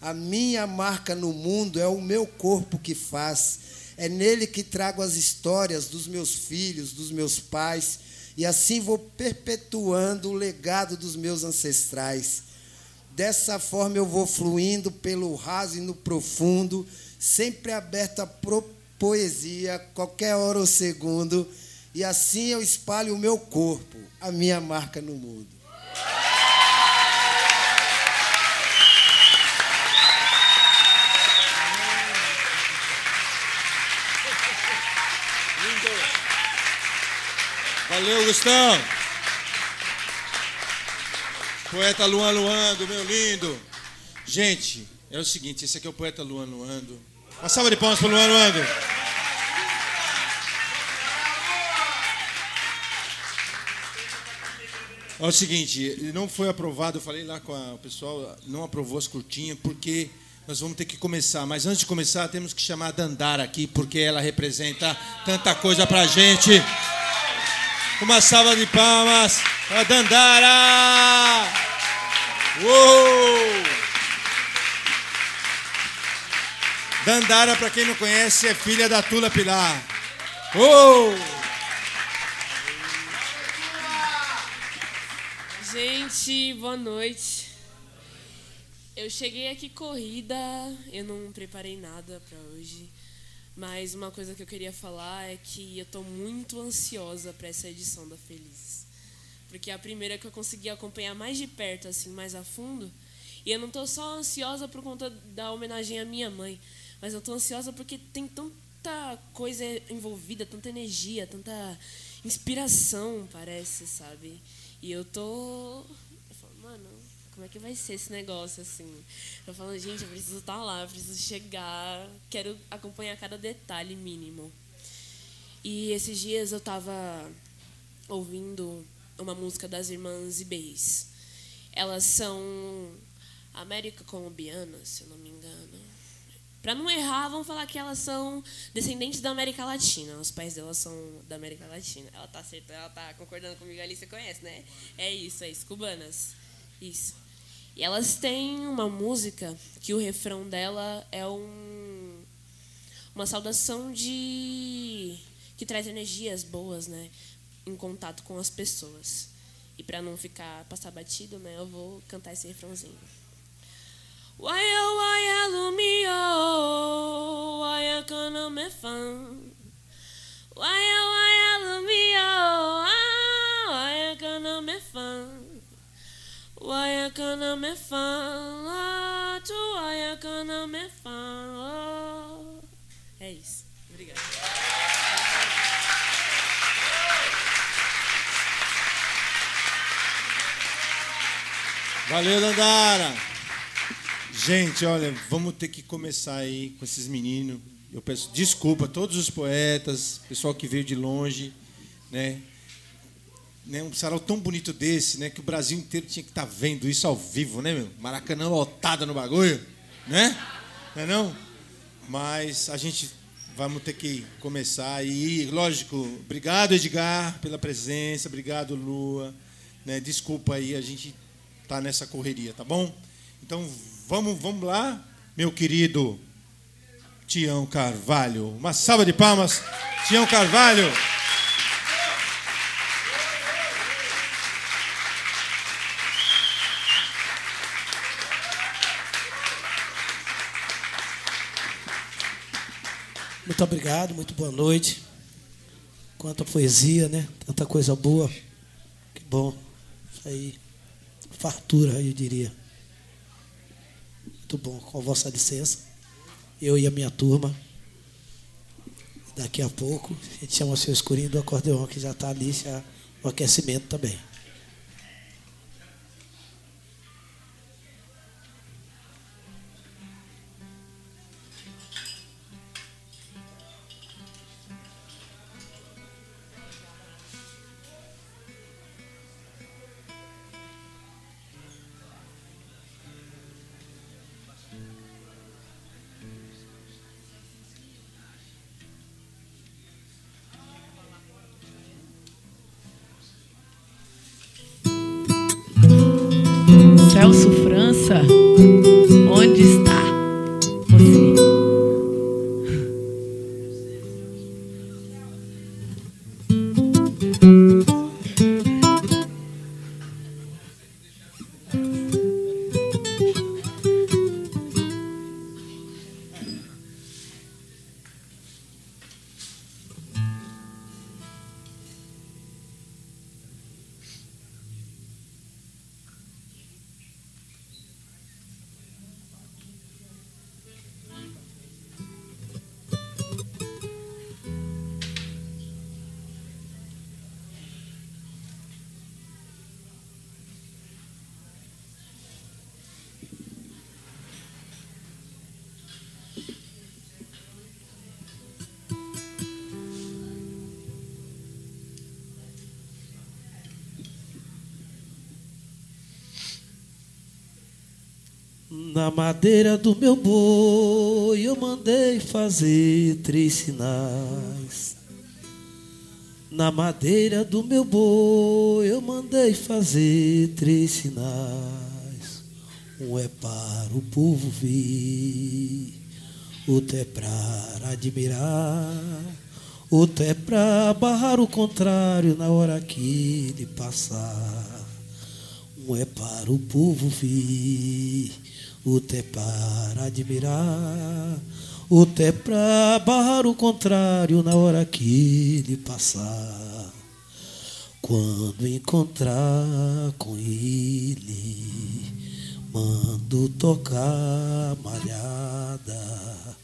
A minha marca no mundo é o meu corpo que faz, é nele que trago as histórias dos meus filhos, dos meus pais, e assim vou perpetuando o legado dos meus ancestrais. Dessa forma eu vou fluindo pelo raso e no profundo, sempre aberto a poesia, qualquer hora ou segundo, e assim eu espalho o meu corpo, a minha marca no mundo. Valeu, Gustavo. Poeta Luan Luan, do meu lindo. Gente, É o seguinte, esse aqui é o poeta Luan Luando. Uma salva de palmas para o Luan Luando. É o seguinte, não foi aprovado, eu falei lá com a, o pessoal, não aprovou as curtinhas, porque nós vamos ter que começar. Mas antes de começar, temos que chamar a Dandara aqui, porque ela representa tanta coisa pra gente. Uma salva de palmas para Dandara! Uou! Dandara, para quem não conhece, é filha da Tula Pilar. Uou! Gente, boa noite. Eu cheguei aqui corrida, eu não preparei nada para hoje, mas uma coisa que eu queria falar é que eu estou muito ansiosa para essa edição da Felizes. Porque é a primeira que eu consegui acompanhar mais de perto, assim, mais a fundo. E eu não estou só ansiosa por conta da homenagem à minha mãe, mas eu estou ansiosa porque tem tanta coisa envolvida, tanta energia, tanta inspiração, parece, sabe? E eu tô. Eu falo, mano, como é que vai ser esse negócio assim? Eu falo, gente, eu preciso estar tá lá, preciso chegar, quero acompanhar cada detalhe mínimo. E esses dias eu tava ouvindo uma música das irmãs Ibeis. Elas são América Colombianas, se eu não me engano. Para não errar, vamos falar que elas são descendentes da América Latina. Os pais delas são da América Latina. Ela tá acertando, ela tá concordando comigo ali, você conhece, né? É isso, é isso, cubanas. Isso. E elas têm uma música que o refrão dela é um uma saudação de que traz energias boas, né, em contato com as pessoas. E para não ficar passar batido, né, eu vou cantar esse refrãozinho. Waya waya lumio, waya kana me fan. Waya waya lumio, waya kana me fan. Waya kana me fan, tu waya kana me fan. É isso. Obrigada. Valeu, Dandara. Gente, olha, vamos ter que começar aí com esses meninos. Eu peço desculpa a todos os poetas, pessoal que veio de longe, né? né? Um sarau tão bonito desse, né? Que o Brasil inteiro tinha que estar tá vendo isso ao vivo, né, meu? Maracanã lotado no bagulho, né? Não é não? Mas a gente vamos ter que começar e, lógico, obrigado Edgar pela presença, obrigado Lua, né? Desculpa aí, a gente tá nessa correria, tá bom? Então Vamos, vamos lá, meu querido Tião Carvalho. Uma salva de palmas, Tião Carvalho. Muito obrigado, muito boa noite. Quanta poesia, né? Tanta coisa boa. Que bom. Isso aí. Fartura, eu diria muito bom, com vossa licença. Eu e a minha turma. Daqui a pouco a gente chama o seu escurinho do acordeão, que já está ali, já, o aquecimento também. Na madeira do meu boi eu mandei fazer três sinais. Na madeira do meu boi eu mandei fazer três sinais. Um é para o povo ver, outro é para admirar, outro é para barrar o contrário na hora que ele passar. Um é para o povo ver, outro é para admirar, outro é para barrar o contrário na hora que ele passar. Quando encontrar com ele, mando tocar malhada,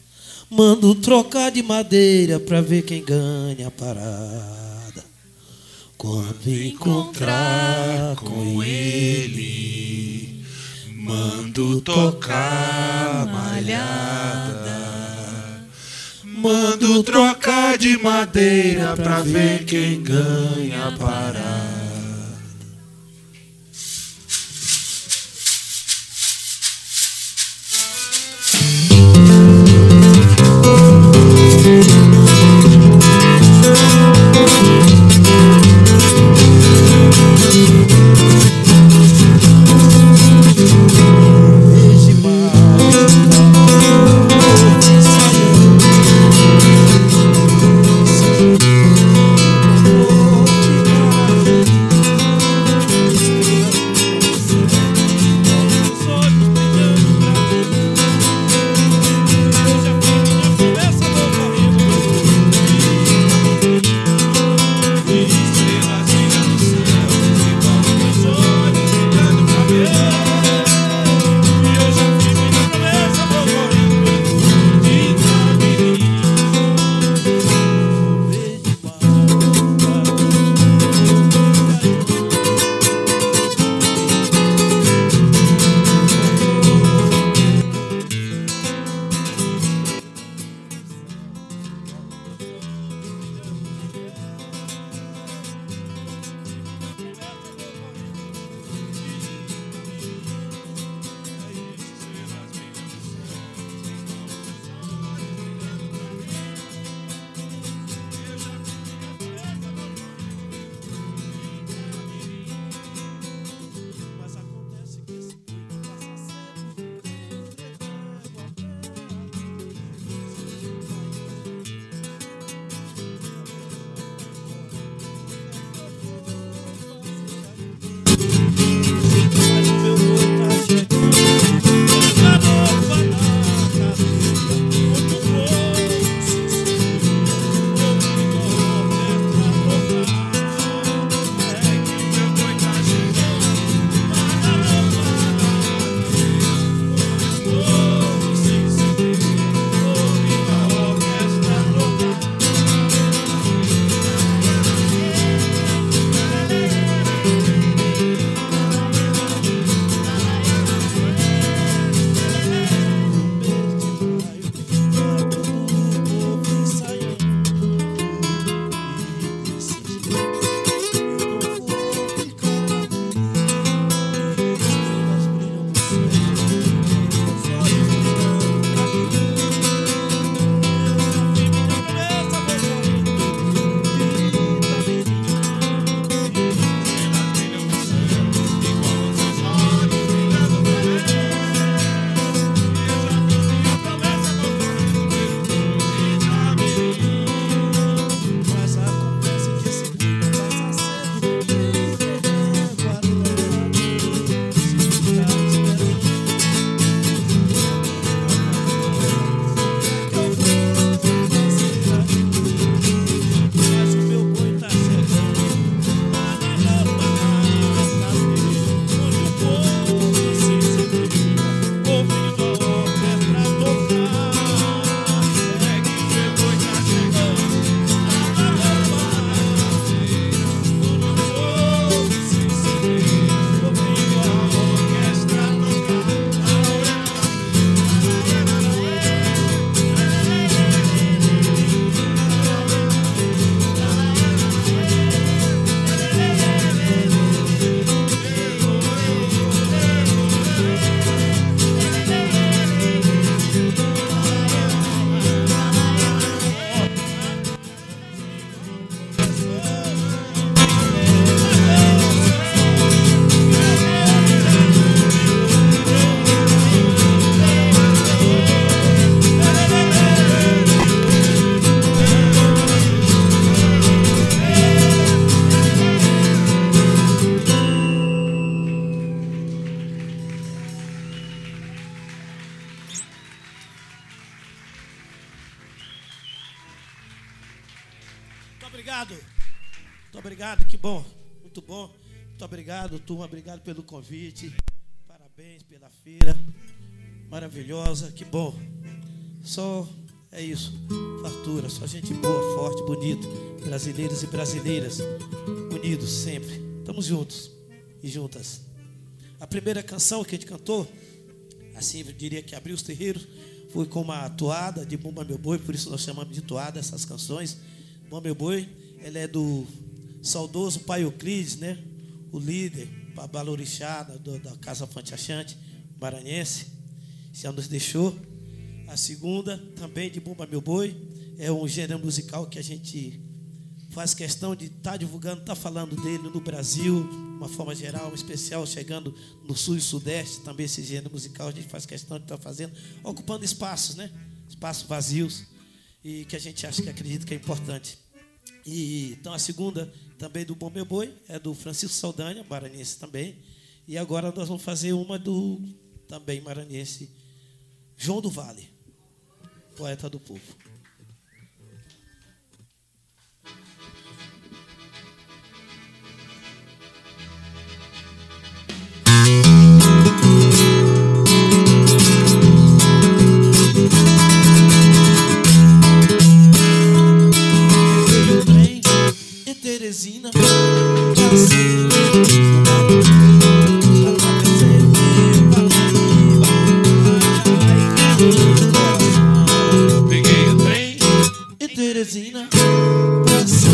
mando trocar de madeira pra ver quem ganha a parada. Quando encontrar com ele, Mando tocar malhada. Mando trocar de madeira pra ver quem ganha a parada. Obrigado, turma. Obrigado pelo convite. Parabéns pela feira. Maravilhosa, que bom. Só é isso. Fartura, só gente boa, forte, bonita. Brasileiros e brasileiras. Unidos sempre. Estamos juntos e juntas. A primeira canção que a gente cantou, assim eu diria que abriu os terreiros, foi com uma toada de Bumba Meu Boi, por isso nós chamamos de toada essas canções. Bumba Meu Boi, ela é do saudoso pai Euclides, né? O líder, Babalorixá, da, da Casa Fonte Achante, maranhense, já nos deixou. A segunda, também de Bumba Meu Boi, é um gênero musical que a gente faz questão de estar tá divulgando, estar tá falando dele no Brasil, de uma forma geral, especial, chegando no sul e sudeste, também esse gênero musical, a gente faz questão de estar tá fazendo, ocupando espaços, né? Espaços vazios, e que a gente acha que acredita que é importante. E, então a segunda também do Bom Meu Boi é do Francisco Saldanha, maranhense também. E agora nós vamos fazer uma do também maranhense, João do Vale, poeta do povo. Teresina. Peguei o trem em Teresina. faço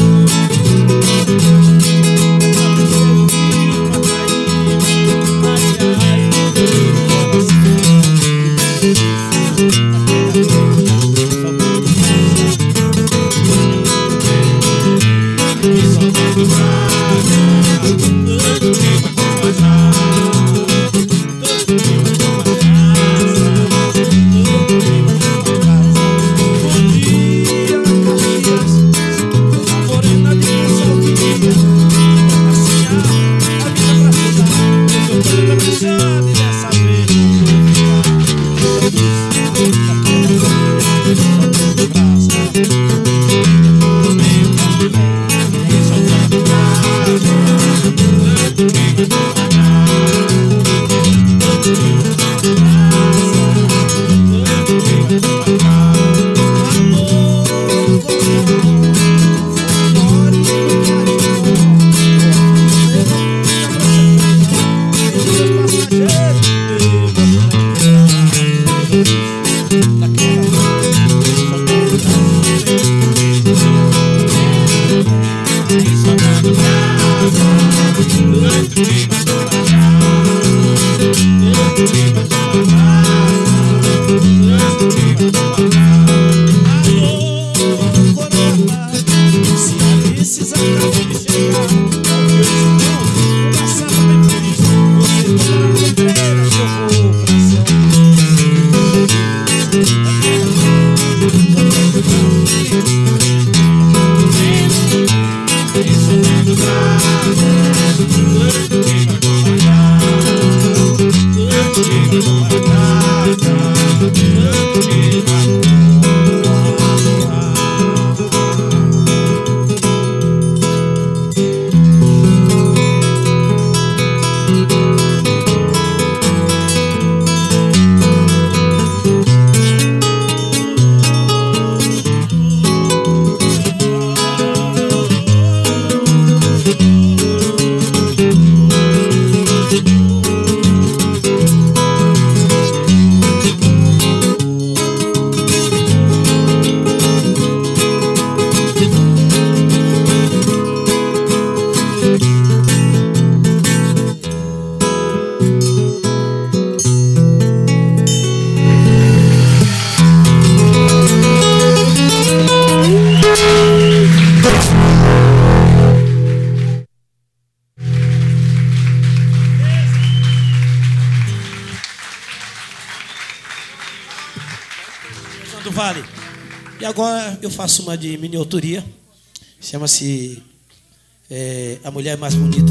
de mini autoria. Chama-se é, A Mulher Mais Bonita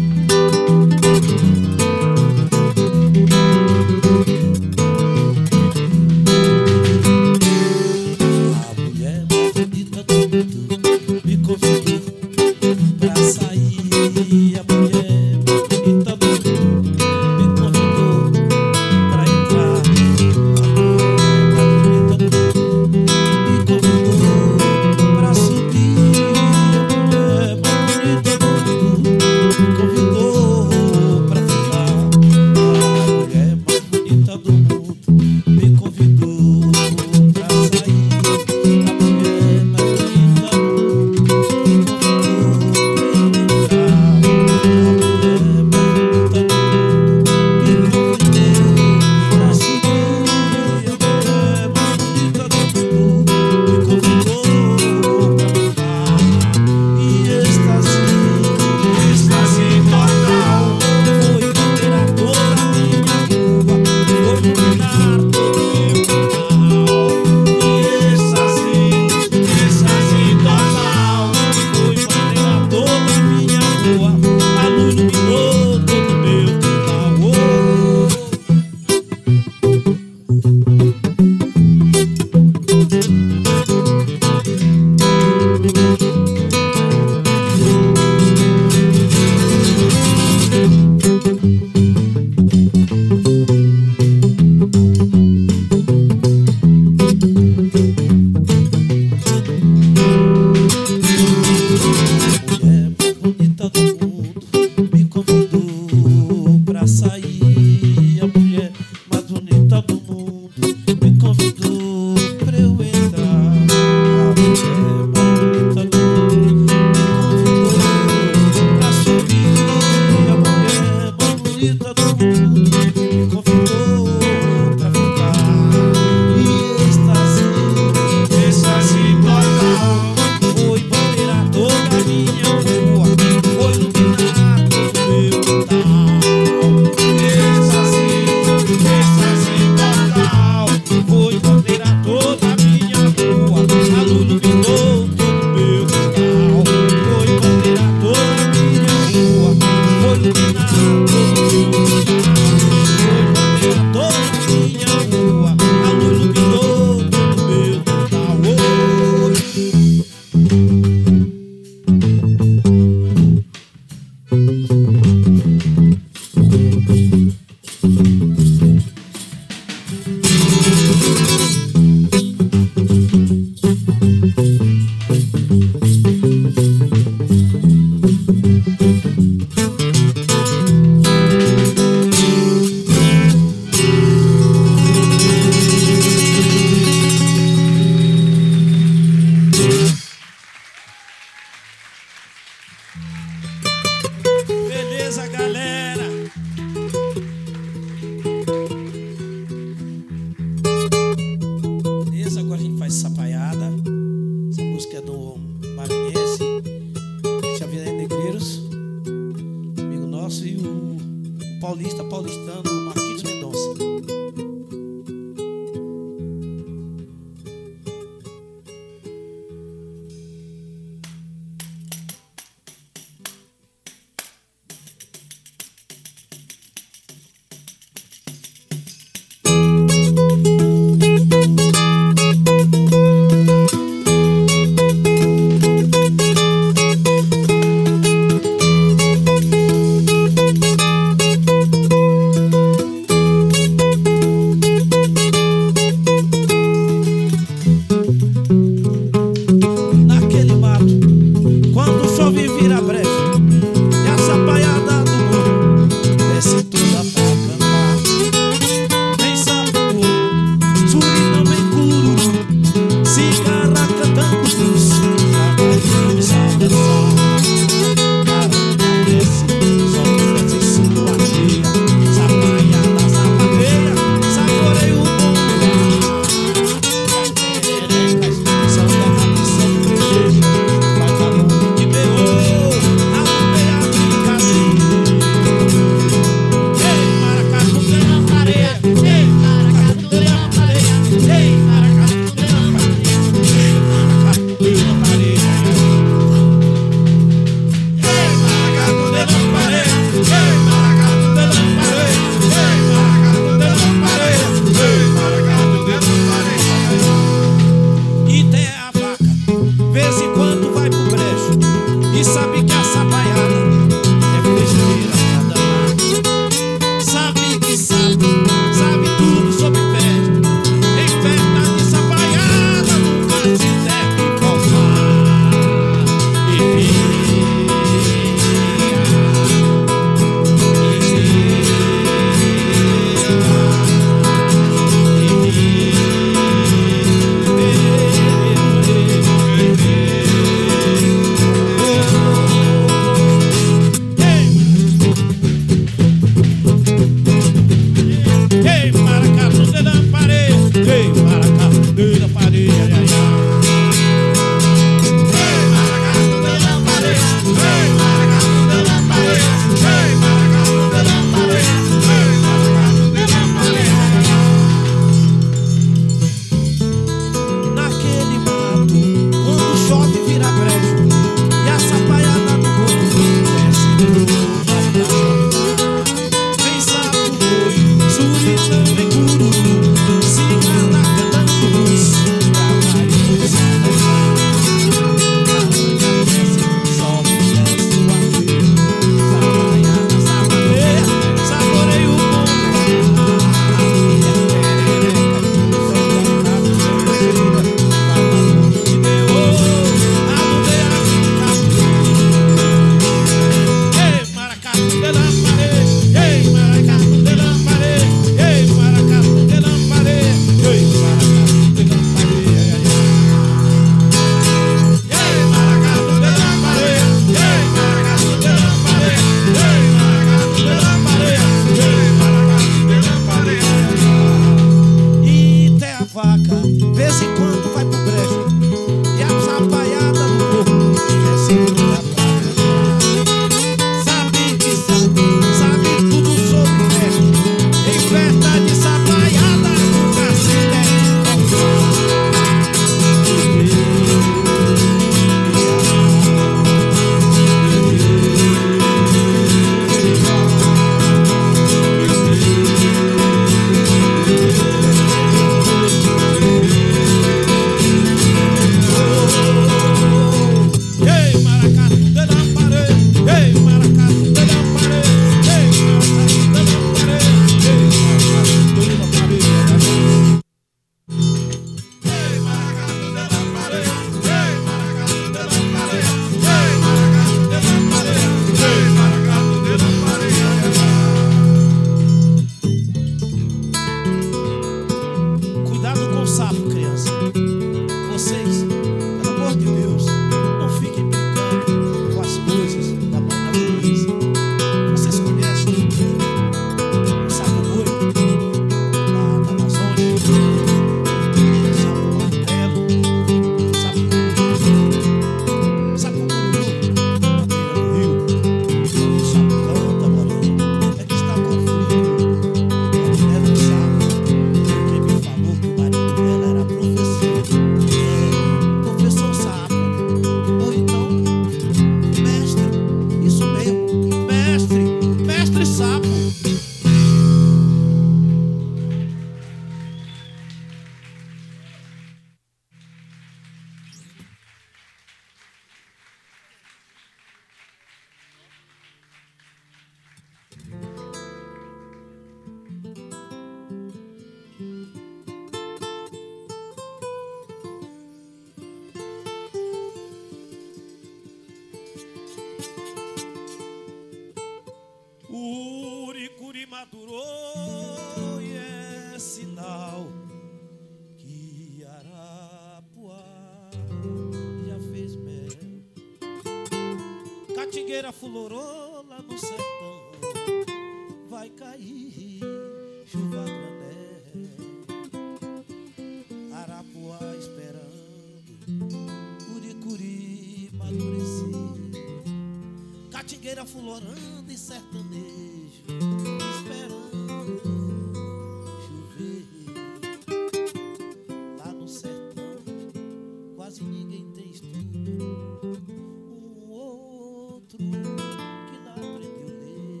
um outro que lá aprendeu a ler,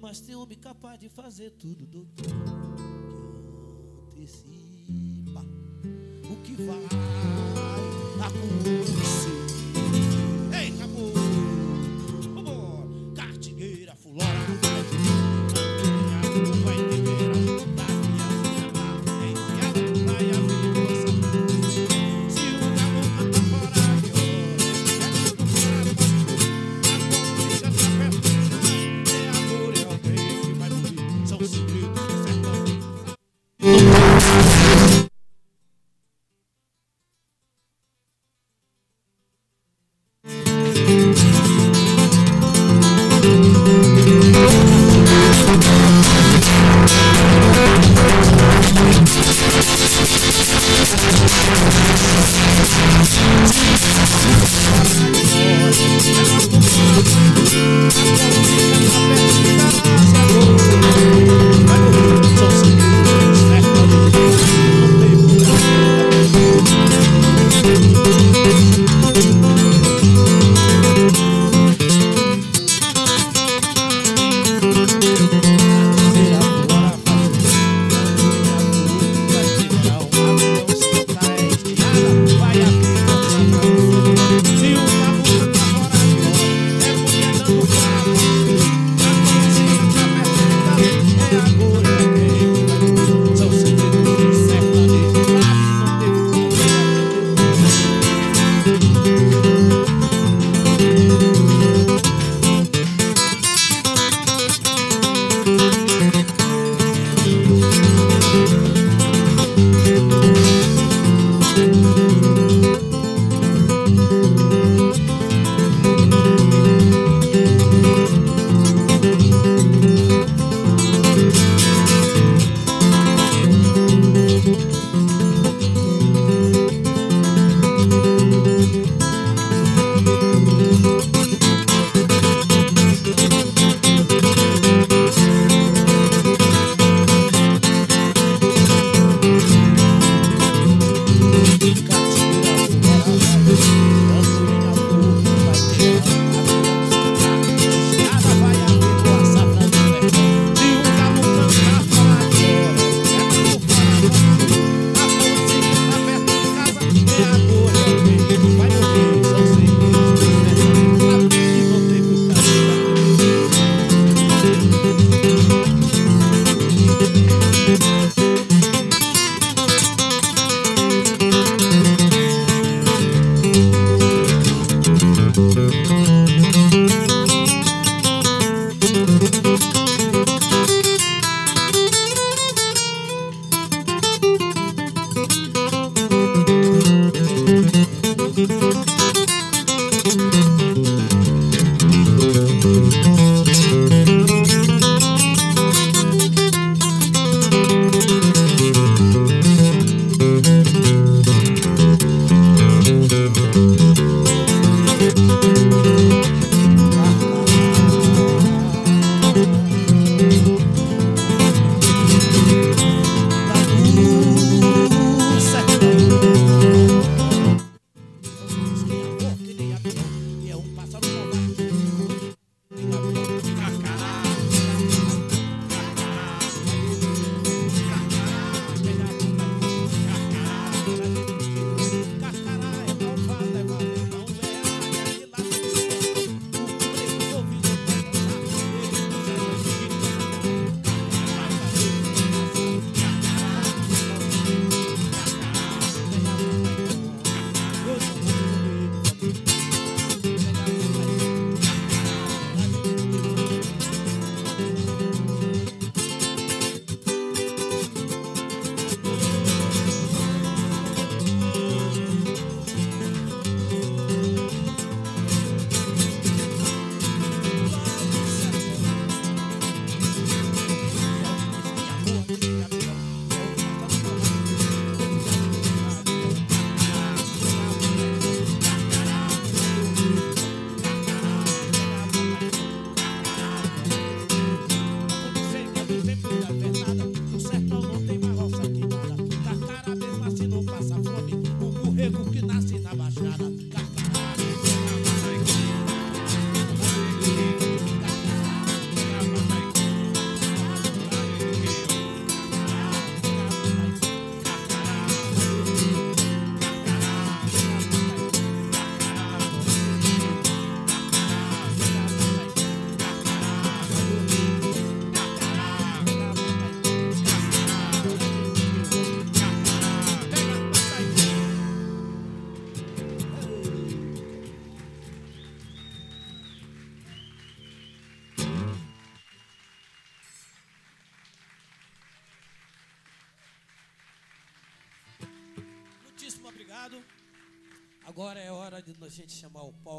mas tem homem capaz de fazer tudo, doutor, que antecipa o que vai na acontecer.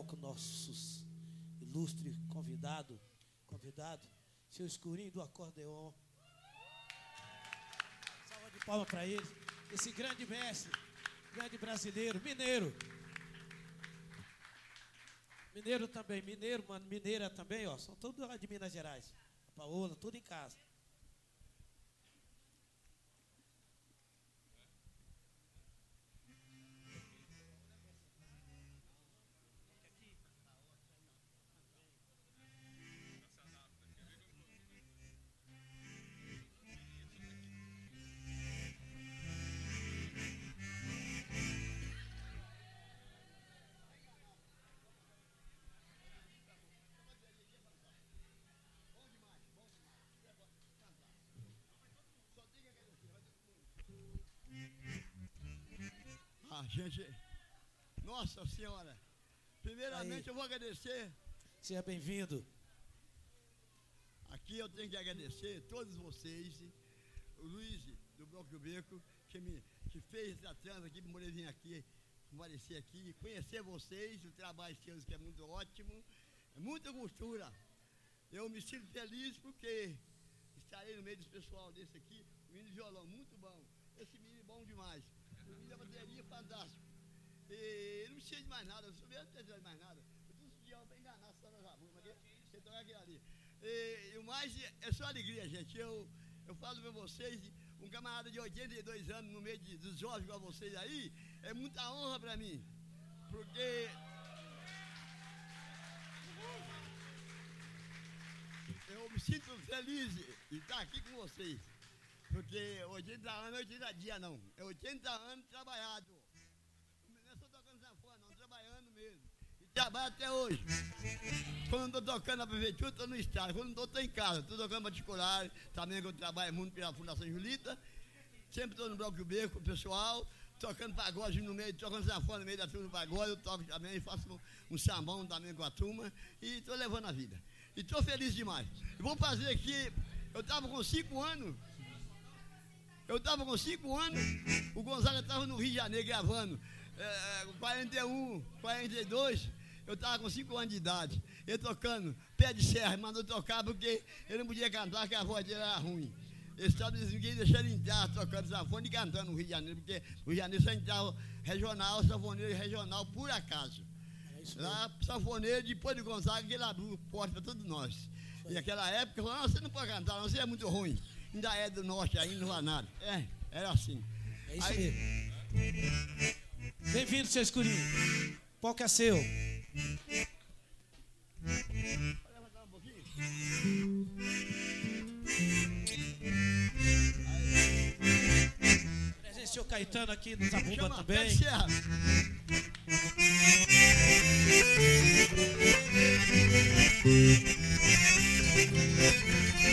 Palco nossos ilustre convidado, convidado, seu escurinho do acordeon. Salva de palmas para ele. Esse grande mestre, grande brasileiro, mineiro. Mineiro também, mineiro, mano, mineira também, ó. São todos lá de Minas Gerais. Paola, tudo em casa. Gente, nossa senhora. Primeiramente Aí. eu vou agradecer. Seja bem-vindo. Aqui eu tenho que agradecer todos vocês, o Luiz do Bloco do Beco, que me que fez essa trans aqui, para vir aqui, comparecer aqui, conhecer vocês, o trabalho seus que é muito ótimo, é muita cultura. Eu me sinto feliz porque estarei no meio desse pessoal desse aqui, o menino de violão, muito bom. Esse menino é bom demais. O menino da bateria, fantástico. E não precisa de mais nada, eu mesmo não de mais nada. Eu tô estudando para enganar só nas rabas, mas você toca aquilo ali. E, o mais é só alegria, gente. Eu, eu falo para vocês, um camarada de 82 anos no meio de, dos jovens igual vocês aí, é muita honra para mim. Porque eu me sinto feliz de estar aqui com vocês. Porque 80 anos é 80 dias, não. É 80 anos trabalhado. Não é só tocando sanfona, não, trabalhando mesmo. E trabalho até hoje. Quando estou tocando na prefeitura, estou no estado. Quando estou, estou em casa. Estou tocando particular. Também que eu trabalho muito pela Fundação Julita. Sempre estou no Bloco do Beco, pessoal. Tocando pagode no meio, tocando sanfona no meio da turma do pagode. Eu toco também, faço um, um sambão também com a turma. E estou levando a vida. E estou feliz demais. Vou fazer aqui. Eu estava com 5 anos. Eu estava com 5 anos, o Gonzaga estava no Rio de Janeiro gravando. É, 41, 42, eu estava com 5 anos de idade. Ele tocando, pé de serra, mandou tocar porque ele não podia cantar, porque a voz dele era ruim. Esse estado ninguém deixou ele entrar tocando sanfone e cantando no Rio de Janeiro, porque no Rio de Janeiro só entrava regional, sanfoneiro regional, por acaso. Lá, sanfoneiro, depois de Gonzaga, ele abriu porta para todos nós. E naquela época, falou, não, você não pode cantar, não, você é muito ruim ainda é do norte, ainda lá nada. É, era assim. É isso aí. Bem-vindo, seu escurinho. Qual que é seu? Presenciou Caetano aqui no Zabumba também. Thank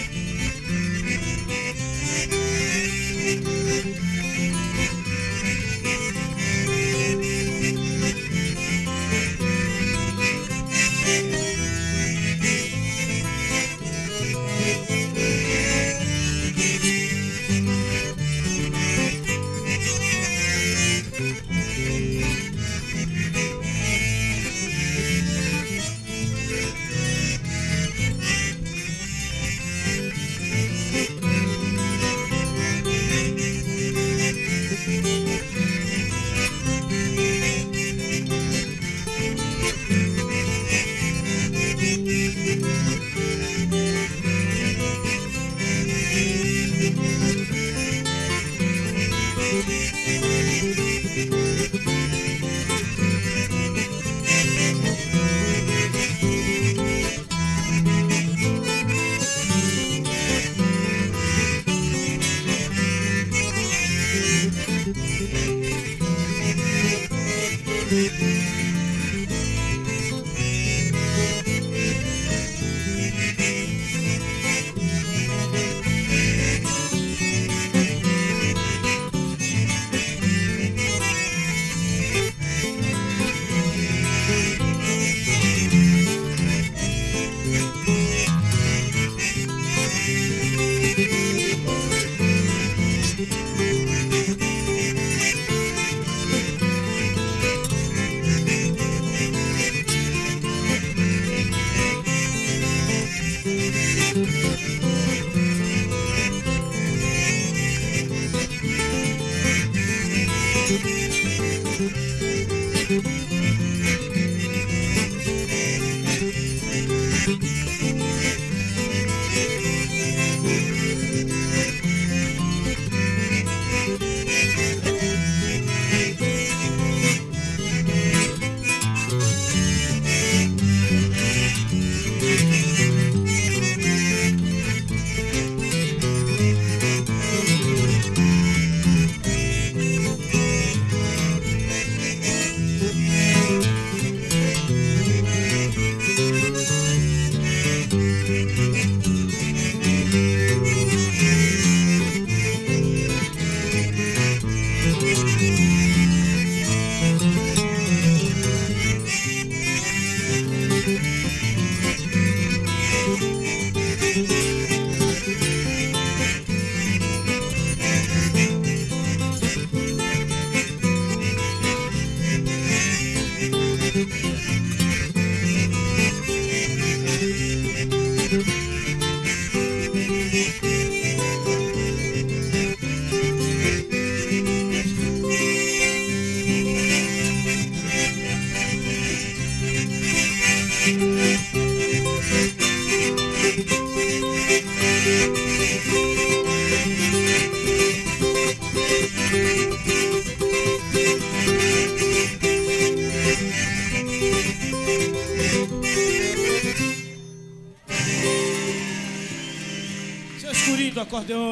escurinho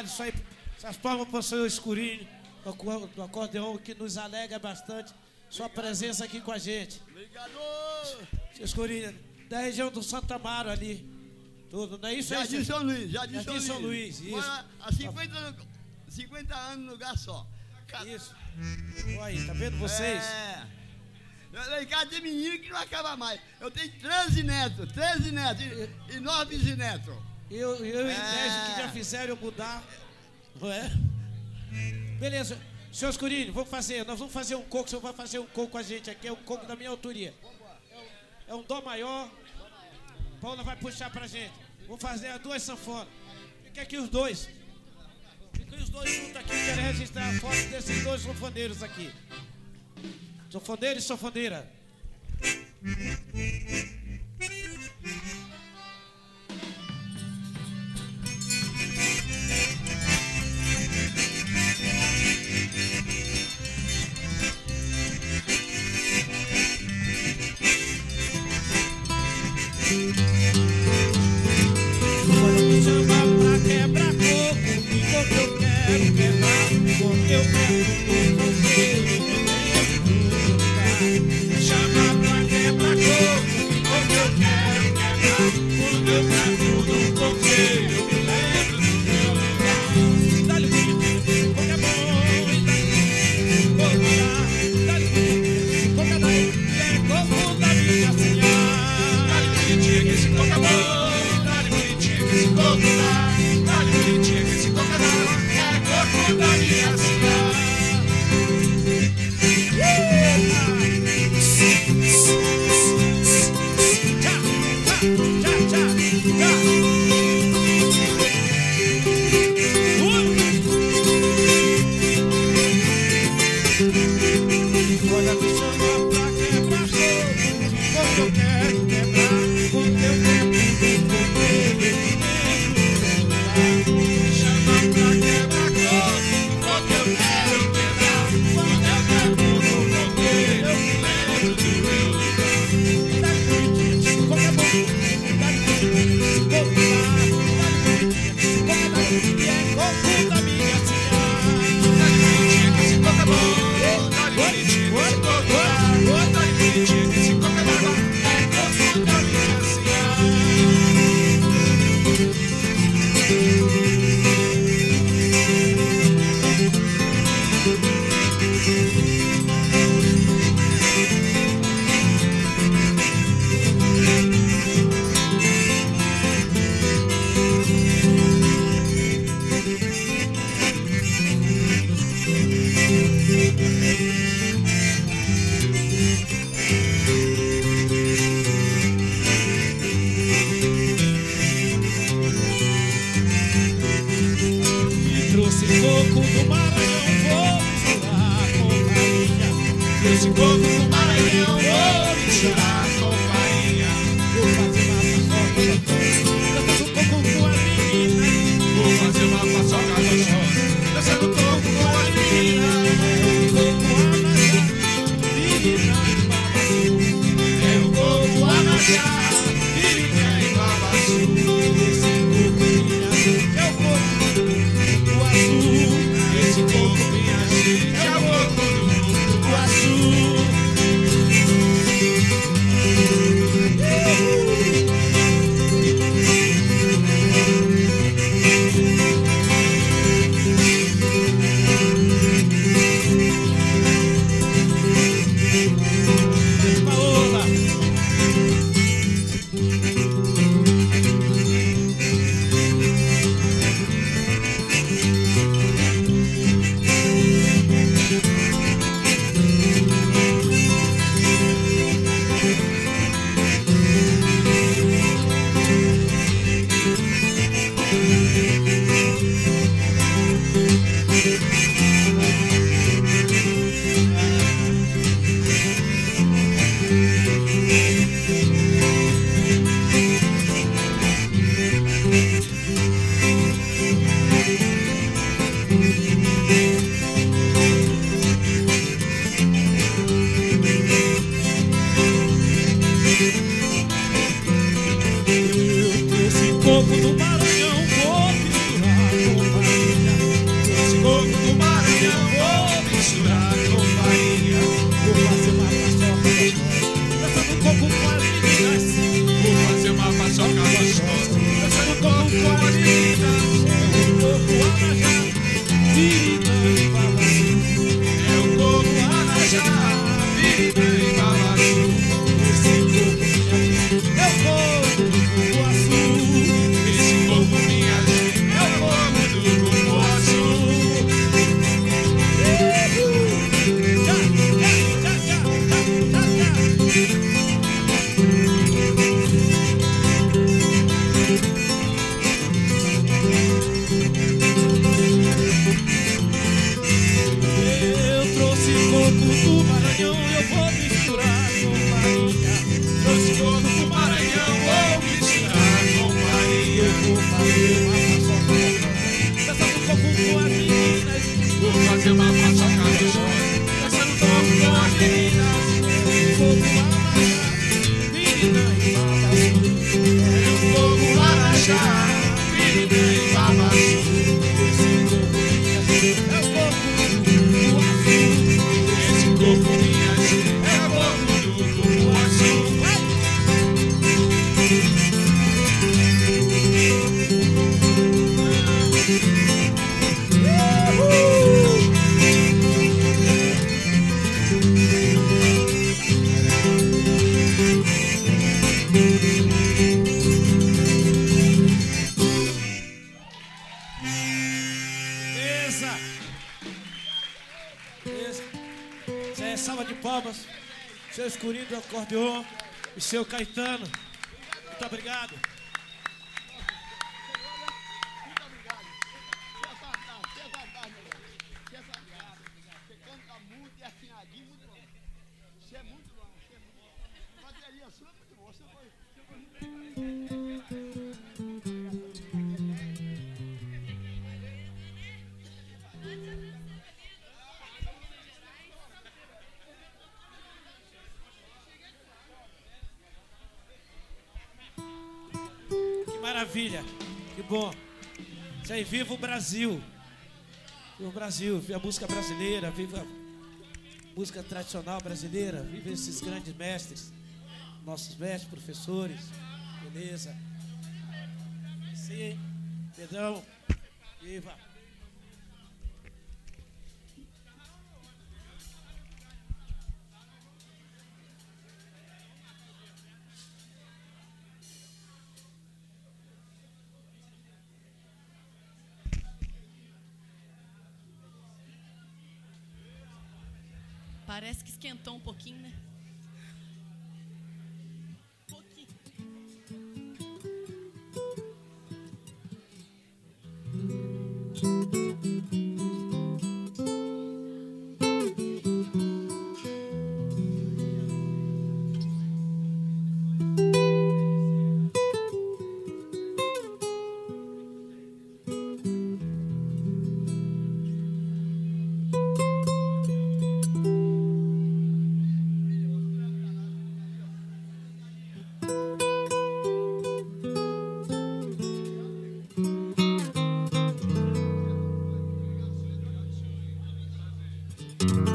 obrigado. Isso aí, essas palmas para o seu escurinho do acor- do acordeão que nos alegra bastante sua presença aqui com a gente. Obrigado! Seu escurinho, da região do Santa Amaro ali. Tudo, não é isso? Jardim aí, São Luís, Jardim, Jardim São Luís, isso. Mora há 50, anos- 50 anos no lugar só. Isso. Olha aí, tá vendo vocês? É. Lá em casa tem menino que não acaba mais. Eu tenho 13 netos, 13 netos e, e 9 bisnetos. Eu, eu É. invejo que já fizeram eu mudar. Não é? Beleza. Senhor Escurinho, vamos fazer. Nós vamos fazer um coco. O senhor vai fazer um coco com a gente aqui. É um coco da minha autoria. É um dó maior. Paula vai puxar pra gente. Vamos fazer as duas sanfonas. Fica aqui os dois. Fiquem os dois juntos aqui. Quero registrar a foto desses dois sanfoneiros aqui. Sanfoneiro e sanfoneira. Eu quero seu Caetano. Aí, viva o Brasil. Viva o Brasil, viva a música brasileira, viva a música tradicional brasileira, viva esses grandes mestres, nossos mestres, professores. Beleza. Sim, Pedrão, viva. Parece que esquentou um pouquinho, né? Gostaria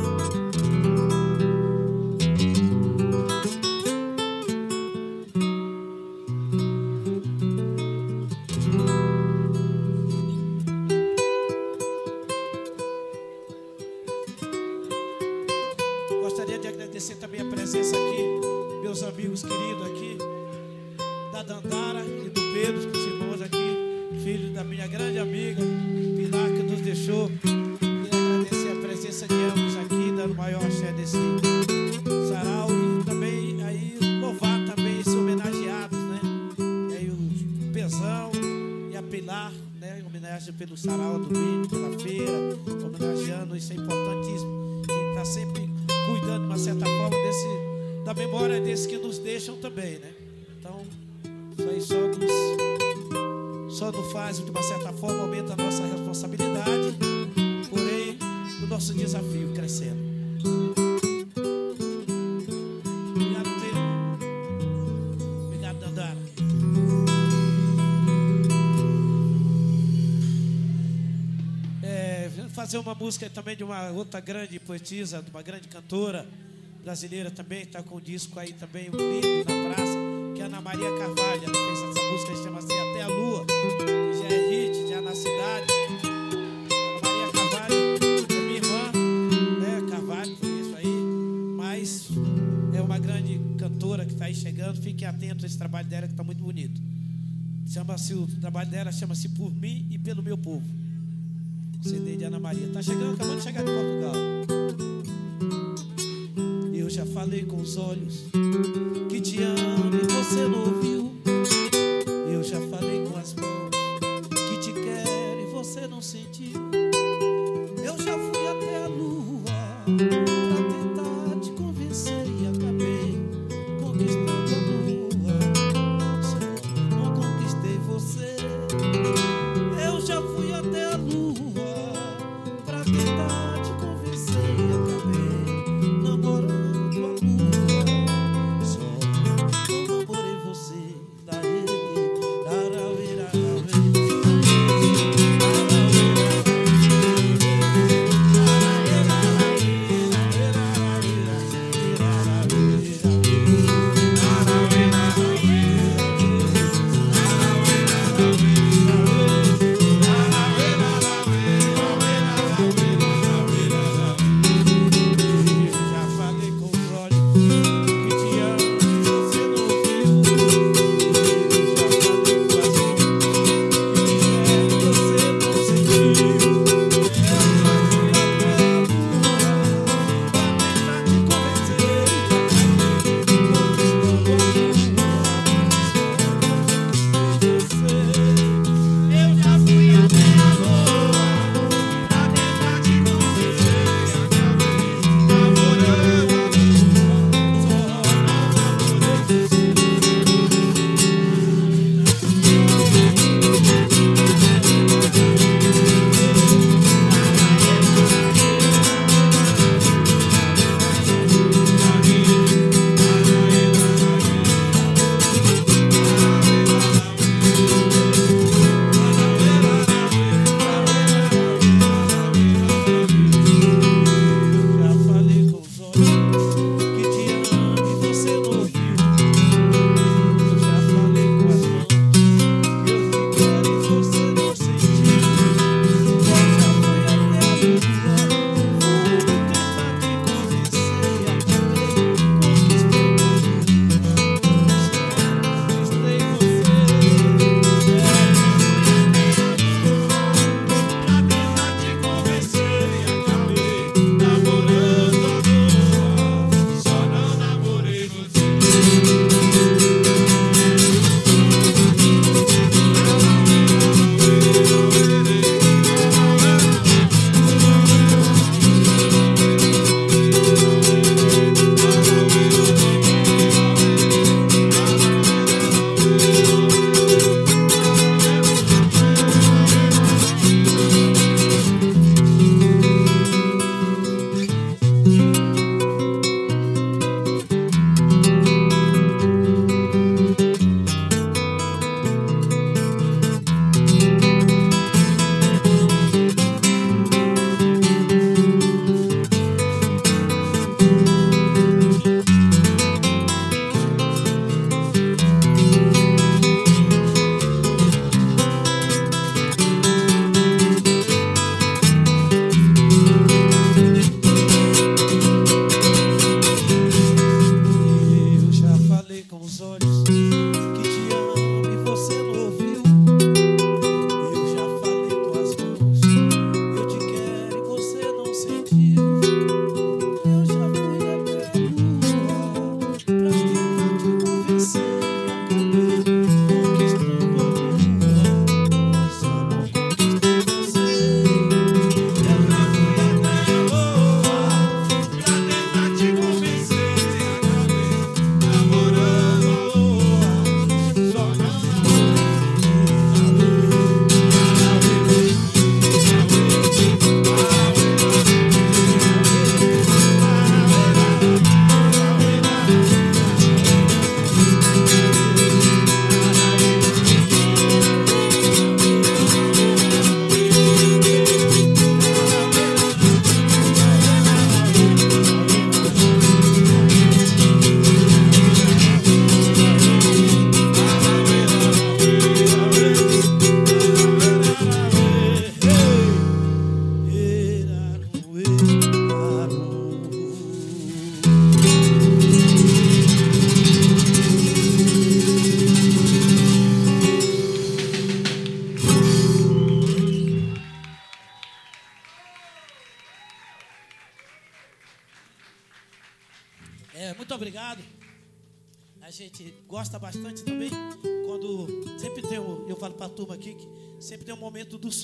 música também de uma outra grande poetisa, de uma grande cantora brasileira também, está com um disco aí também, um lindo na praça, que é Ana Maria Carvalho. Ela fez essa música que chama-se Até a Lua, que já é hit, já na cidade. Ana Maria Carvalho é minha irmã, né? Carvalho, por isso aí, mas é uma grande cantora que está aí chegando. Fiquem atentos a esse trabalho dela que está muito bonito. Chama-se, o trabalho dela chama-se Por Mim e Pelo Meu Povo. CD de Ana Maria. Tá chegando, acabando de chegar de Portugal. Eu já falei com os olhos que te amo e você não ouviu.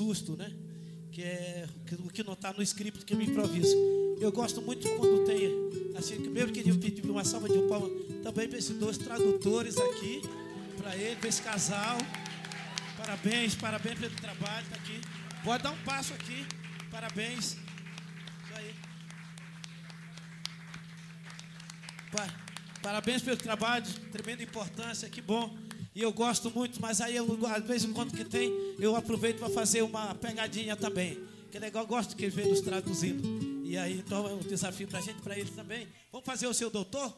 Susto, né? Que é o que não está no script que eu improviso. Eu gosto muito quando tem assim, primeiro queria pedir uma salva de palma também para esses dois tradutores aqui, para ele, para esse casal. Parabéns, parabéns pelo trabalho, tá aqui. Pode dar um passo aqui. Parabéns. Isso aí. Pa- Parabéns pelo trabalho, tremenda importância, que bom. E eu gosto muito, mas aí eu, às vezes quando que tem, eu aproveito para fazer uma pegadinha também. Que é legal, gosto que venham nos traduzindo. E aí, então é um desafio para a gente, para eles também. Vamos fazer o seu doutor?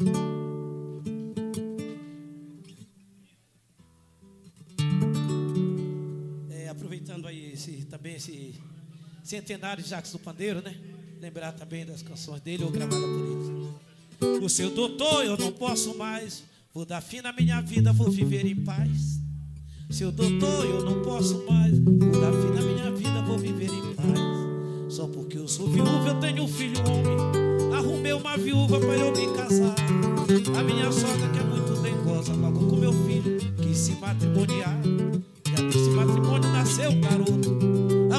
É, também esse centenário de Jacques do Pandeiro, né? Lembrar também das canções dele ou gravada por ele. O seu doutor, eu não posso mais. Vou dar fim na minha vida, vou viver em paz. Seu doutor, eu não posso mais. Vou dar fim na minha vida, vou viver em paz. Só porque eu sou viúva, eu tenho um filho homem. Arrumei uma viúva para eu me casar. A minha sogra, que é muito dengosa, logo com meu filho, quis se matrimoniar. Já desse matrimônio nasceu um garoto.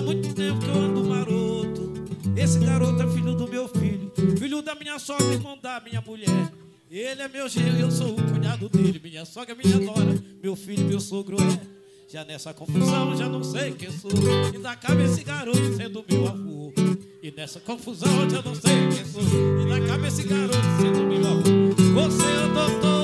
Muito tempo que eu ando maroto. Esse garoto é filho do meu filho, filho da minha sogra, irmão da minha mulher. Ele é meu genro, eu sou o cunhado dele. Minha sogra minha nora, meu filho, meu sogro é. Já nessa confusão, já não sei quem sou. Ainda cabe esse garoto sendo meu avô. E nessa confusão, já não sei quem sou. Ainda cabe esse garoto sendo meu avô. Você é o doutor,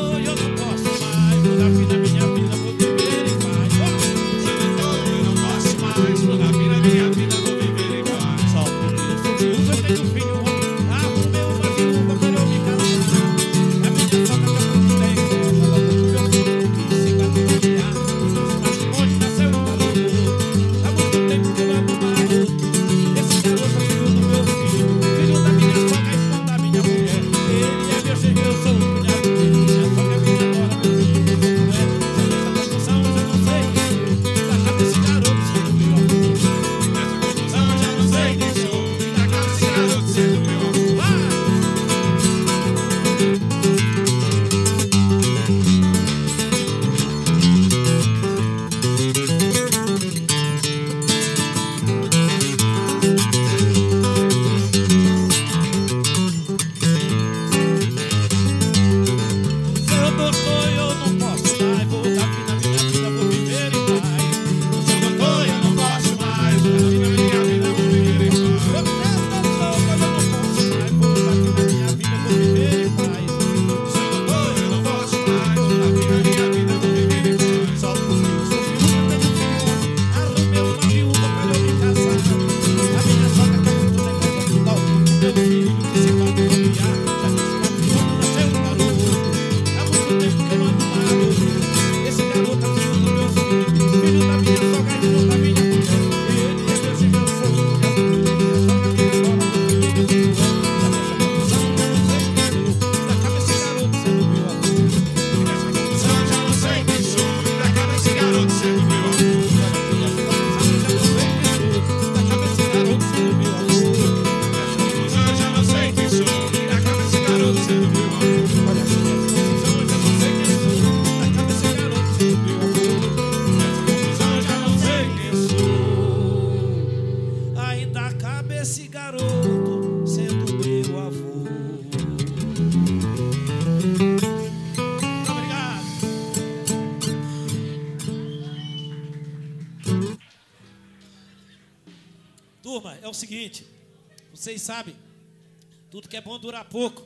pouco.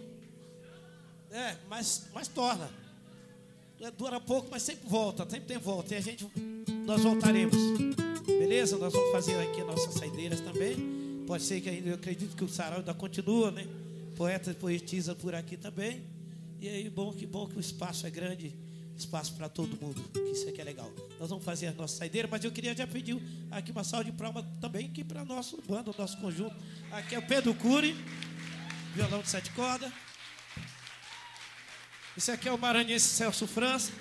É, mas, mas torna. É, Dura pouco, mas sempre volta, sempre tem volta. E a gente, nós voltaremos. Beleza? Nós vamos fazer aqui nossas saideiras também. Pode ser que ainda, eu acredito que o sarau ainda continua, né? Poeta e poetisa por aqui também. E aí, bom que bom que o espaço é grande, espaço para todo mundo, que isso aqui é legal. Nós vamos fazer a nossa saideira, mas eu queria já pedir aqui uma salva de palmas também aqui para nosso bando, nosso conjunto. Aqui é o Pedro Cury, violão de sete cordas. Esse aqui é o maranhense Celso França.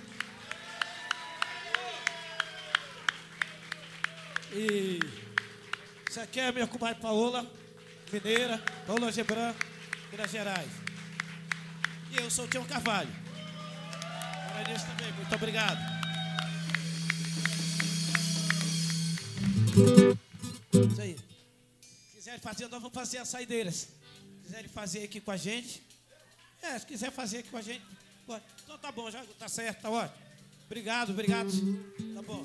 E isso aqui é minha comadre Paola, mineira, Paola Gebran, Minas Gerais. E eu sou o Tião Carvalho. Maranhense também, muito obrigado. Isso aí. Se quiserem fazer, nós vamos fazer as saideiras. Se quiserem fazer aqui com a gente. É, se quiser fazer aqui com a gente. Então tá bom, já tá certo, tá ótimo. Obrigado, obrigado. Tá bom.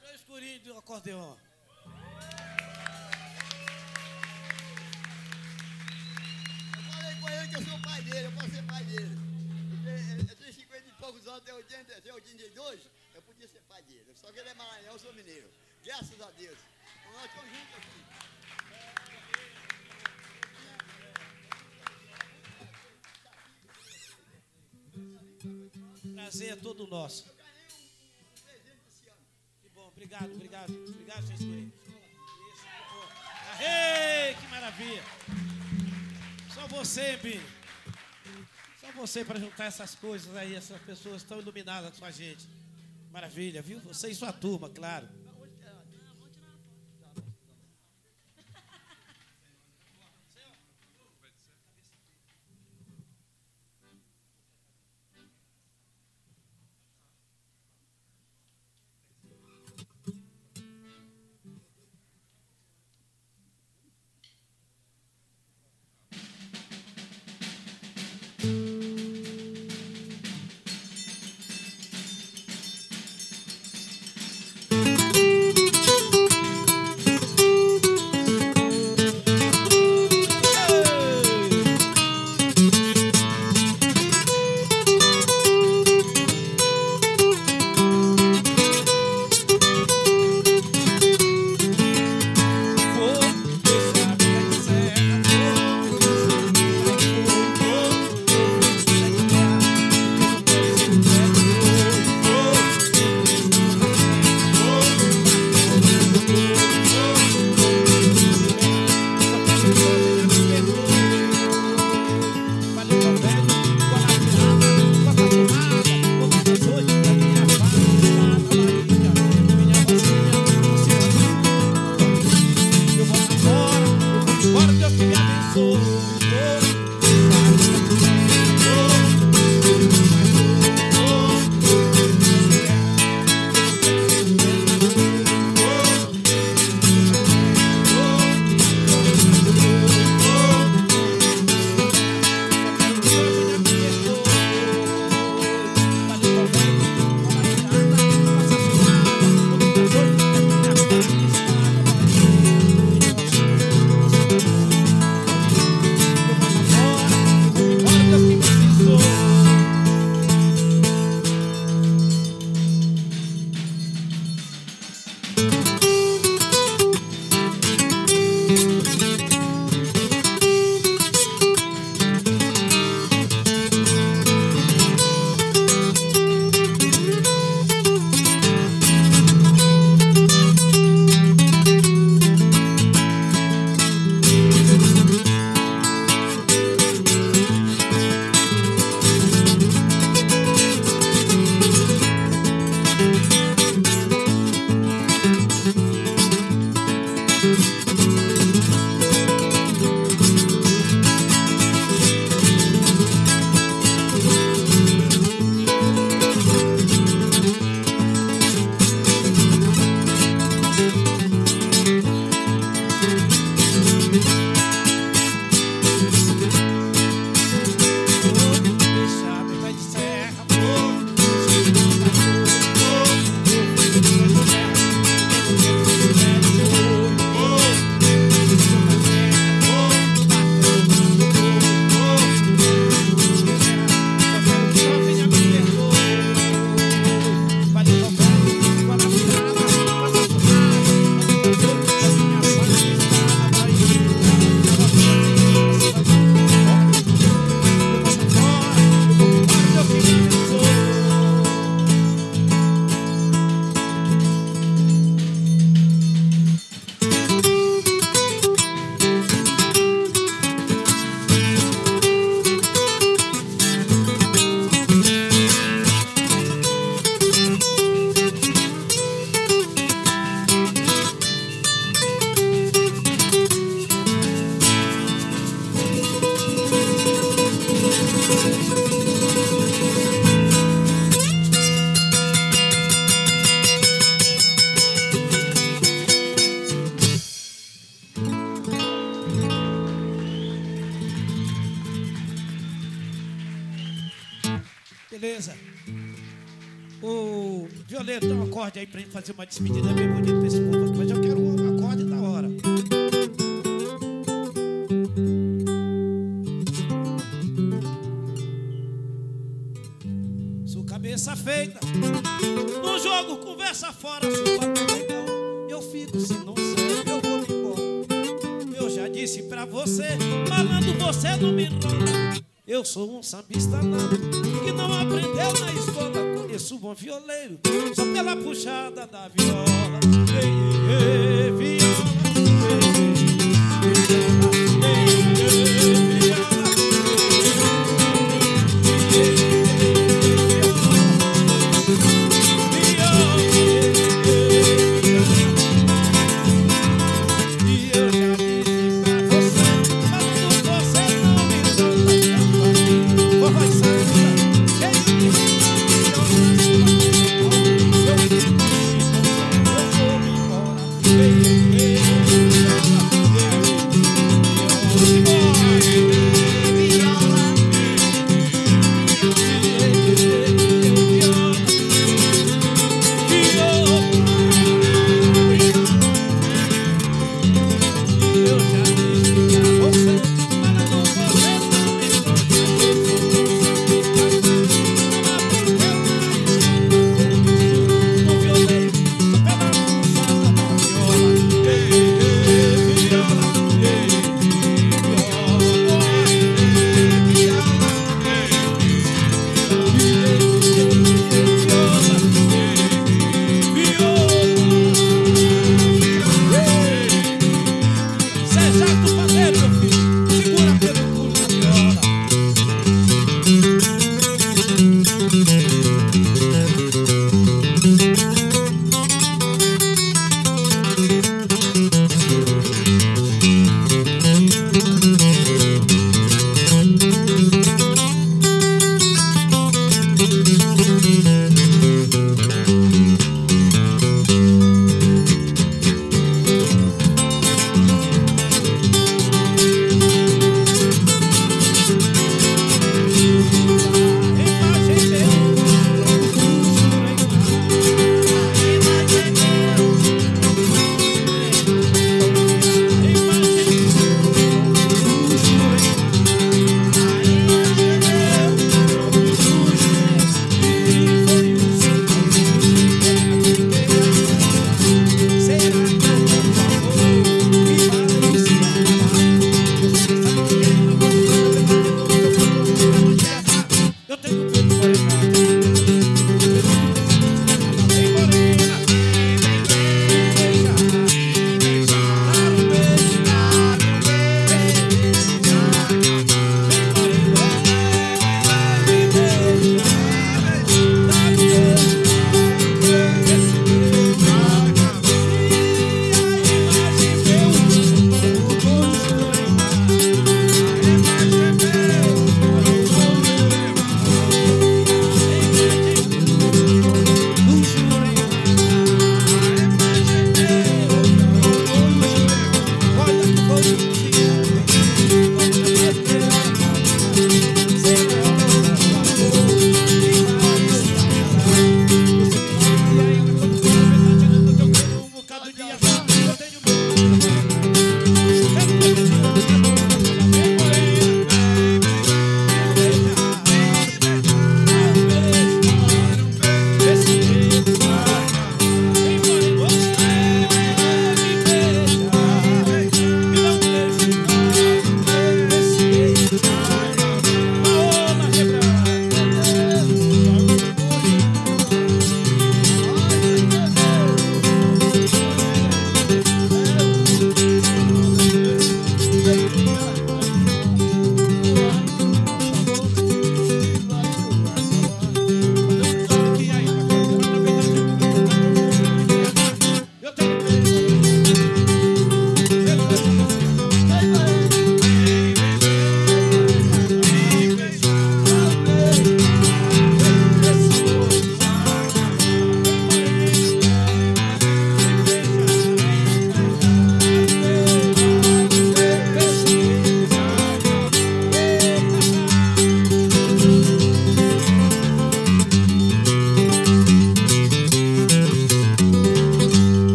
Seu escurinho do acordeão. Eu sou pai dele, eu posso ser pai dele. Eu tenho 50 e poucos anos, tem 80, tem 82, eu podia ser pai dele. Só que ele é maranhão, eu sou mineiro. Graças a Deus. Então nós estamos juntos aqui. Prazer é todo nosso. Que bom, obrigado, obrigado. Obrigado. Aê, que maravilha. Só você, Bini. Só você para juntar essas coisas aí, essas pessoas tão iluminadas com a gente. Maravilha, viu? Você e sua turma, claro.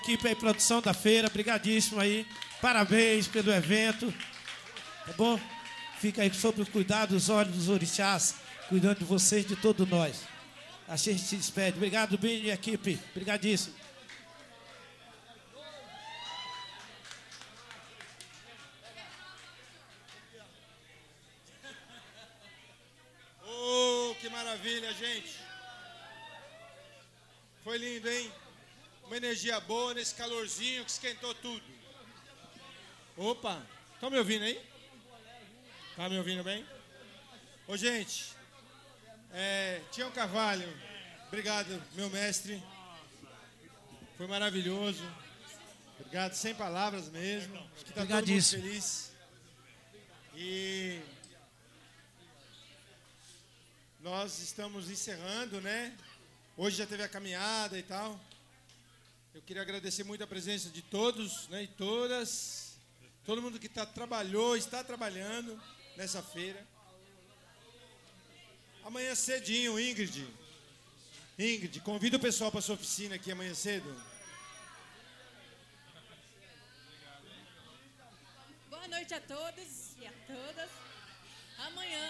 Equipe aí, produção da feira. Obrigadíssimo aí. Parabéns pelo evento. Tá bom? Fica aí sob o cuidado dos olhos dos orixás, cuidando de vocês, de todos nós. A gente se despede. Obrigado, bem, equipe. Obrigadíssimo. Oh, que maravilha, gente. Foi lindo, hein? Uma energia boa nesse calorzinho que esquentou tudo. Opa, estão me ouvindo aí? Tá me ouvindo bem? Ô, gente, é, Tião Carvalho, obrigado, meu mestre. Foi maravilhoso. Obrigado, sem palavras mesmo. Acho que tá todo mundo feliz. E nós estamos encerrando, né? Hoje já teve a caminhada e tal. Eu queria agradecer muito a presença de todos, né? E todas, todo mundo que tá, trabalhou, está trabalhando nessa feira. Amanhã cedinho, Ingrid. Ingrid, convida o pessoal para sua oficina aqui amanhã cedo. Boa noite a todos e a todas. Amanhã,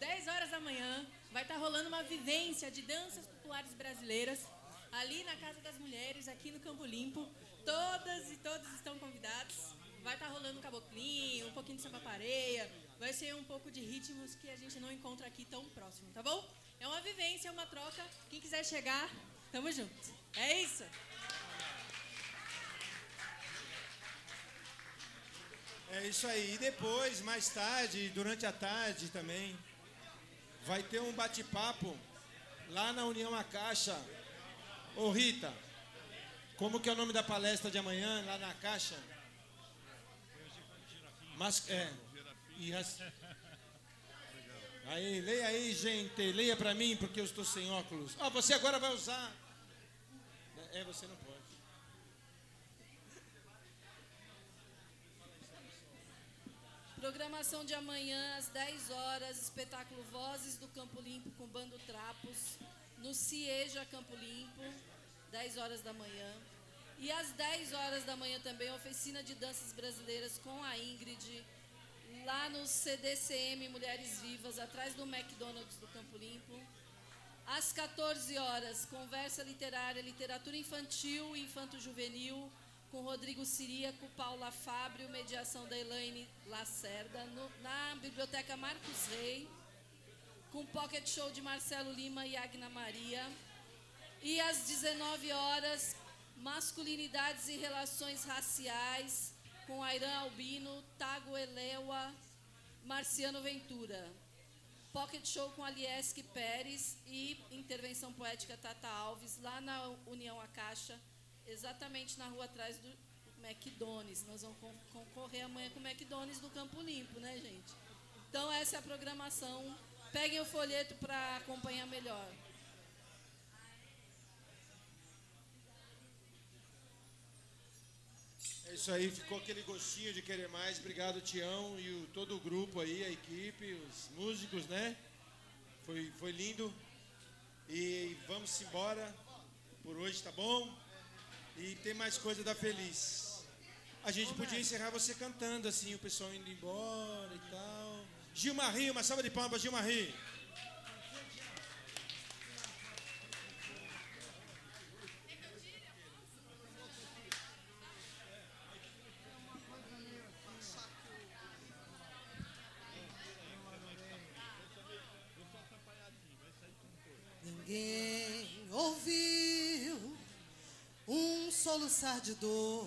10 horas da manhã, vai estar rolando uma vivência de danças populares brasileiras ali na Casa das Mulheres, aqui no Campo Limpo. Todas e todos estão convidados. Vai estar rolando um caboclinho, um pouquinho de samba pareia. Vai ser um pouco de ritmos que a gente não encontra aqui tão próximo, tá bom? É uma vivência, é uma troca. Quem quiser chegar, tamo junto. É isso. É isso aí. E depois, mais tarde, durante a tarde também, vai ter um bate-papo lá na União A Caixa. Ô Rita, como que é o nome da palestra de amanhã lá na Caixa? Mas, é. Aí, leia aí, gente. Leia pra mim, porque eu estou sem óculos. Ah, você agora vai usar. É, você não pode. Programação de amanhã às 10 horas, espetáculo Vozes do Campo Limpo com Bando Trapos, no Cieja Campo Limpo, 10 horas da manhã. E às 10 horas da manhã também, oficina de danças brasileiras com a Ingrid, lá no CDCM Mulheres Vivas, atrás do McDonald's do Campo Limpo. Às 14 horas, conversa literária, literatura infantil e infanto-juvenil, com Rodrigo Siríaco, Paula Fábio, mediação da Elaine Lacerda, no- na Biblioteca Marcos Rey, com Pocket Show de Marcelo Lima e Agna Maria. E às 19 horas, Masculinidades e Relações Raciais, com Airan Albino, Tago Elewa, Marciano Ventura. Pocket Show com Alieski Pérez e intervenção poética Tata Alves, lá na União A Caixa, exatamente na rua atrás do McDonald's. Nós vamos con- concorrer amanhã com o McDonald's do Campo Limpo, né, gente? Então, essa é a programação. Peguem o folheto para acompanhar melhor. É isso aí, ficou aquele gostinho de querer mais. Obrigado, Tião e o, todo o grupo aí, a equipe, os músicos, né? Foi, foi lindo. E vamos embora por hoje, tá bom? E tem mais coisa da Feliz. A gente podia encerrar você cantando, assim, o pessoal indo embora e tal. Gilmarri, uma salva de palmas, Gilmarri. Ninguém ouviu um soluçar de dor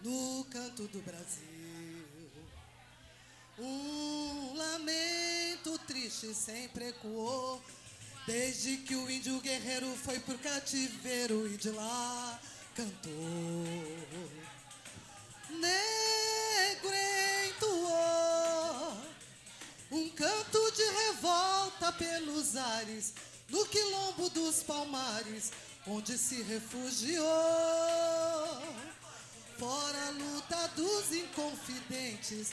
no canto do Brasil. Um lamento triste sempre ecoou desde que o índio guerreiro foi pro cativeiro e de lá cantou. Negro entoou um canto de revolta pelos ares, no quilombo dos palmares, onde se refugiou. Fora a luta dos inconfidentes,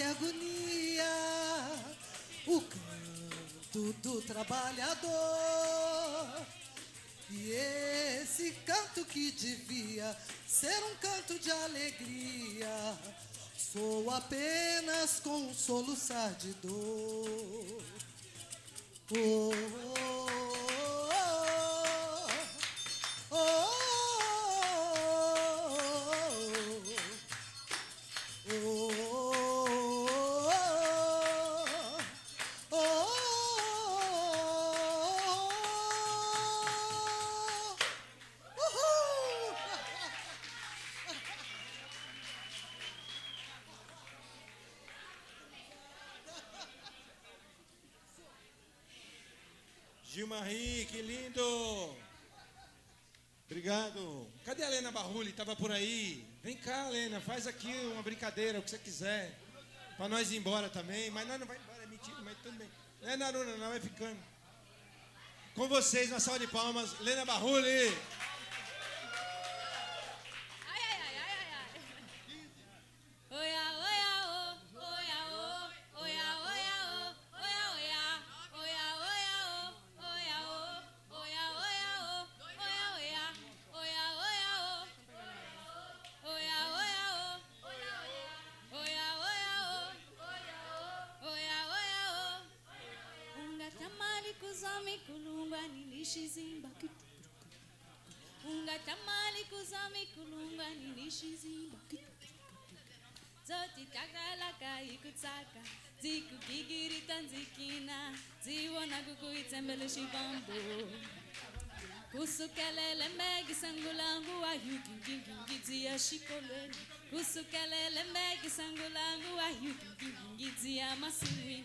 que agonia, o canto do trabalhador. E esse canto que devia ser um canto de alegria, sou apenas com um soluçar de dor. Oh, oh, oh, oh, lindo! Obrigado. Cadê a Helena Barruli? Tava por aí. Vem cá, Helena, faz aqui uma brincadeira, o que você quiser. Pra nós ir embora também. Mas nós não vai embora, é mentira, mas tudo bem. É Naruna, não, vai ficando. Com vocês, uma salva de palmas, Helena Barruli. nzikina ziwona kuku itsembele xivambu ku sukela lembe sangulangu wa yukingingingi dzi ya xikolweni ku sukela lembe sangulangu wa yukingingingi dzi ya masin'wini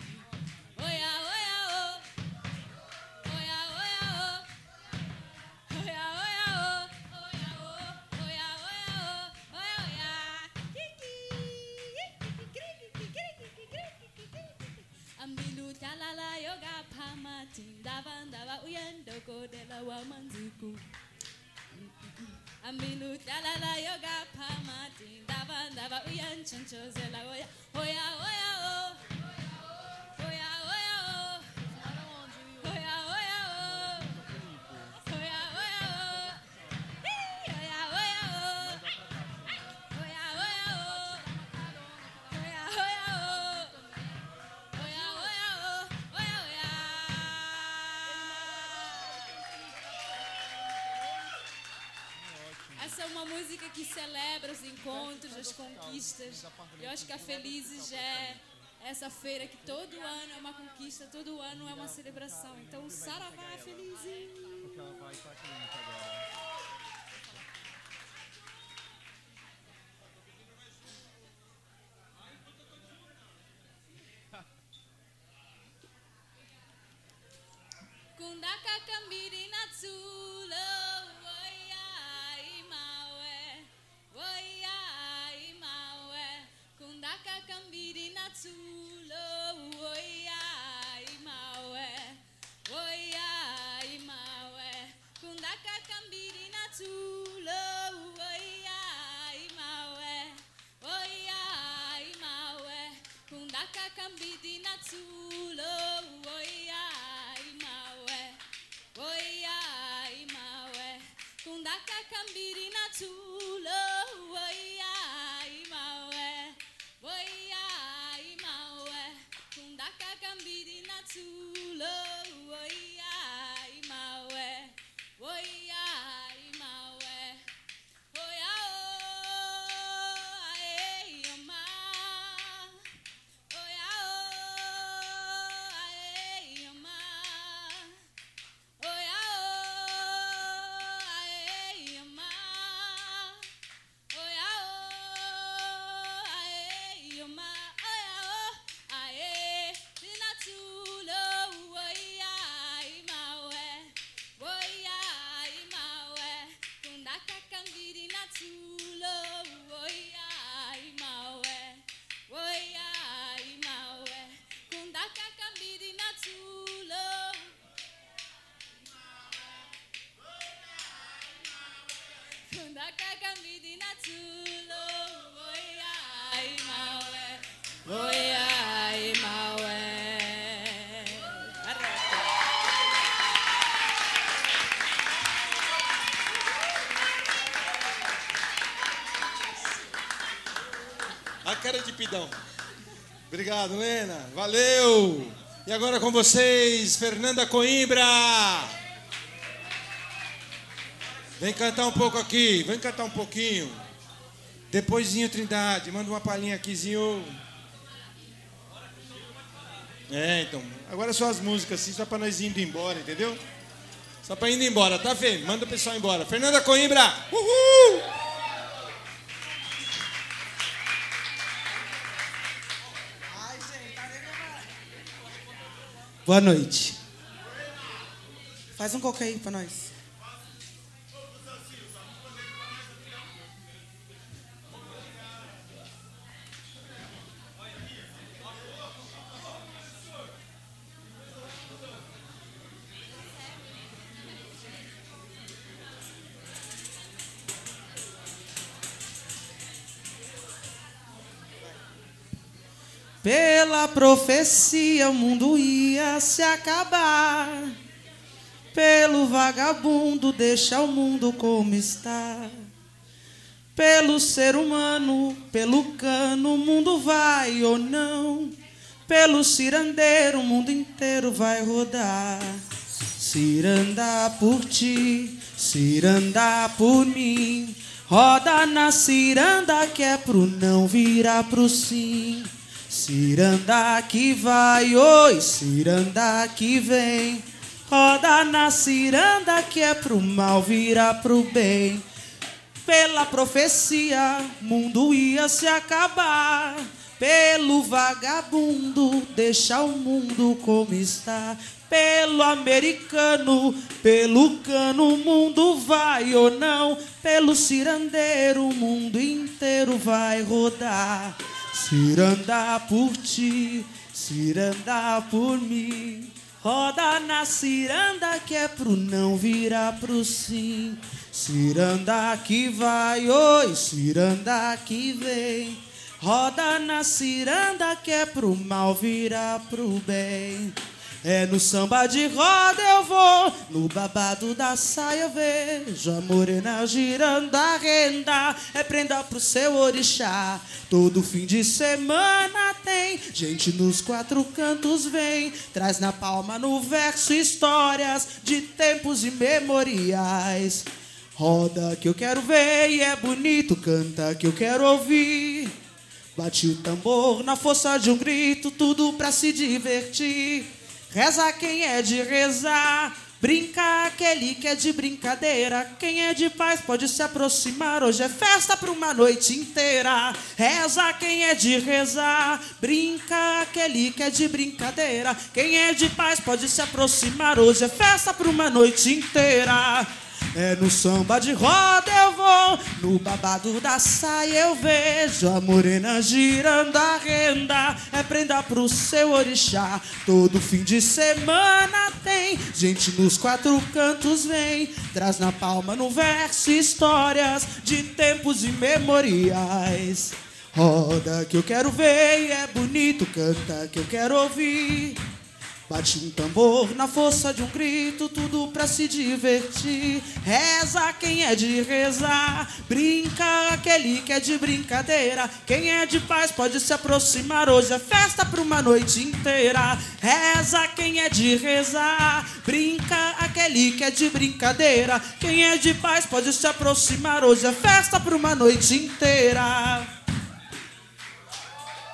celebra os encontros, as conquistas. Eu acho que a Felizes é essa feira que todo ano é uma conquista, todo ano é uma celebração. Então, saravá, Felizes! Porque ela vai estar clínica agora. A cara de pidão. Obrigado, Lena. Valeu. E agora com vocês, Fernanda Coimbra. Vem cantar um pouco aqui, vem cantar um pouquinho. Depoisinho Trindade, manda uma palhinha aqui, Zinho. É, então. Agora só as músicas assim, só pra nós indo embora, entendeu? Só pra indo embora, tá, Fê? Manda o pessoal embora. Fernanda Coimbra! Uhul! Boa noite. Faz um coco aí pra nós. Profecia o mundo ia se acabar. Pelo vagabundo deixa o mundo como está. Pelo ser humano, pelo cano, o mundo vai ou não. Pelo cirandeiro, o mundo inteiro vai rodar. Cirandar por ti, cirandar por mim. Roda na ciranda que é pro não virar pro sim. Ciranda que vai, oi, ciranda que vem. Roda na ciranda que é pro mal virar pro bem. Pela profecia, mundo ia se acabar. Pelo vagabundo, deixar o mundo como está. Pelo americano, pelo cano, o mundo vai ou não. Pelo cirandeiro, o mundo inteiro vai rodar. Ciranda por ti, ciranda por mim. Roda na ciranda que é pro não virar pro sim. Ciranda que vai, oi, ciranda que vem. Roda na ciranda que é pro mal virar pro bem. É no samba de roda eu vou, no babado da saia eu vejo a morena girando a renda, é prenda pro seu orixá. Todo fim de semana tem gente nos quatro cantos vem, traz na palma no verso histórias de tempos imemoriais. Roda que eu quero ver e é bonito, canta que eu quero ouvir. Bate o tambor na força de um grito, tudo pra se divertir. Reza quem é de rezar, brinca aquele que é de brincadeira. Quem é de paz pode se aproximar. Hoje é festa pra uma noite inteira. Reza quem é de rezar, brinca aquele que é de brincadeira. Quem é de paz pode se aproximar. Hoje é festa pra uma noite inteira. É no samba de roda eu vou, no babado da saia eu vejo a morena girando a renda, é prenda pro seu orixá. Todo fim de semana tem gente nos quatro cantos vem, traz na palma no verso histórias de tempos imemoriais. Roda que eu quero ver e é bonito, canta que eu quero ouvir. Bate um tambor na força de um grito, tudo pra se divertir. Reza quem é de rezar, brinca aquele que é de brincadeira. Quem é de paz pode se aproximar. Hoje é festa pra uma noite inteira. Reza quem é de rezar, brinca aquele que é de brincadeira. Quem é de paz pode se aproximar. Hoje é festa pra uma noite inteira.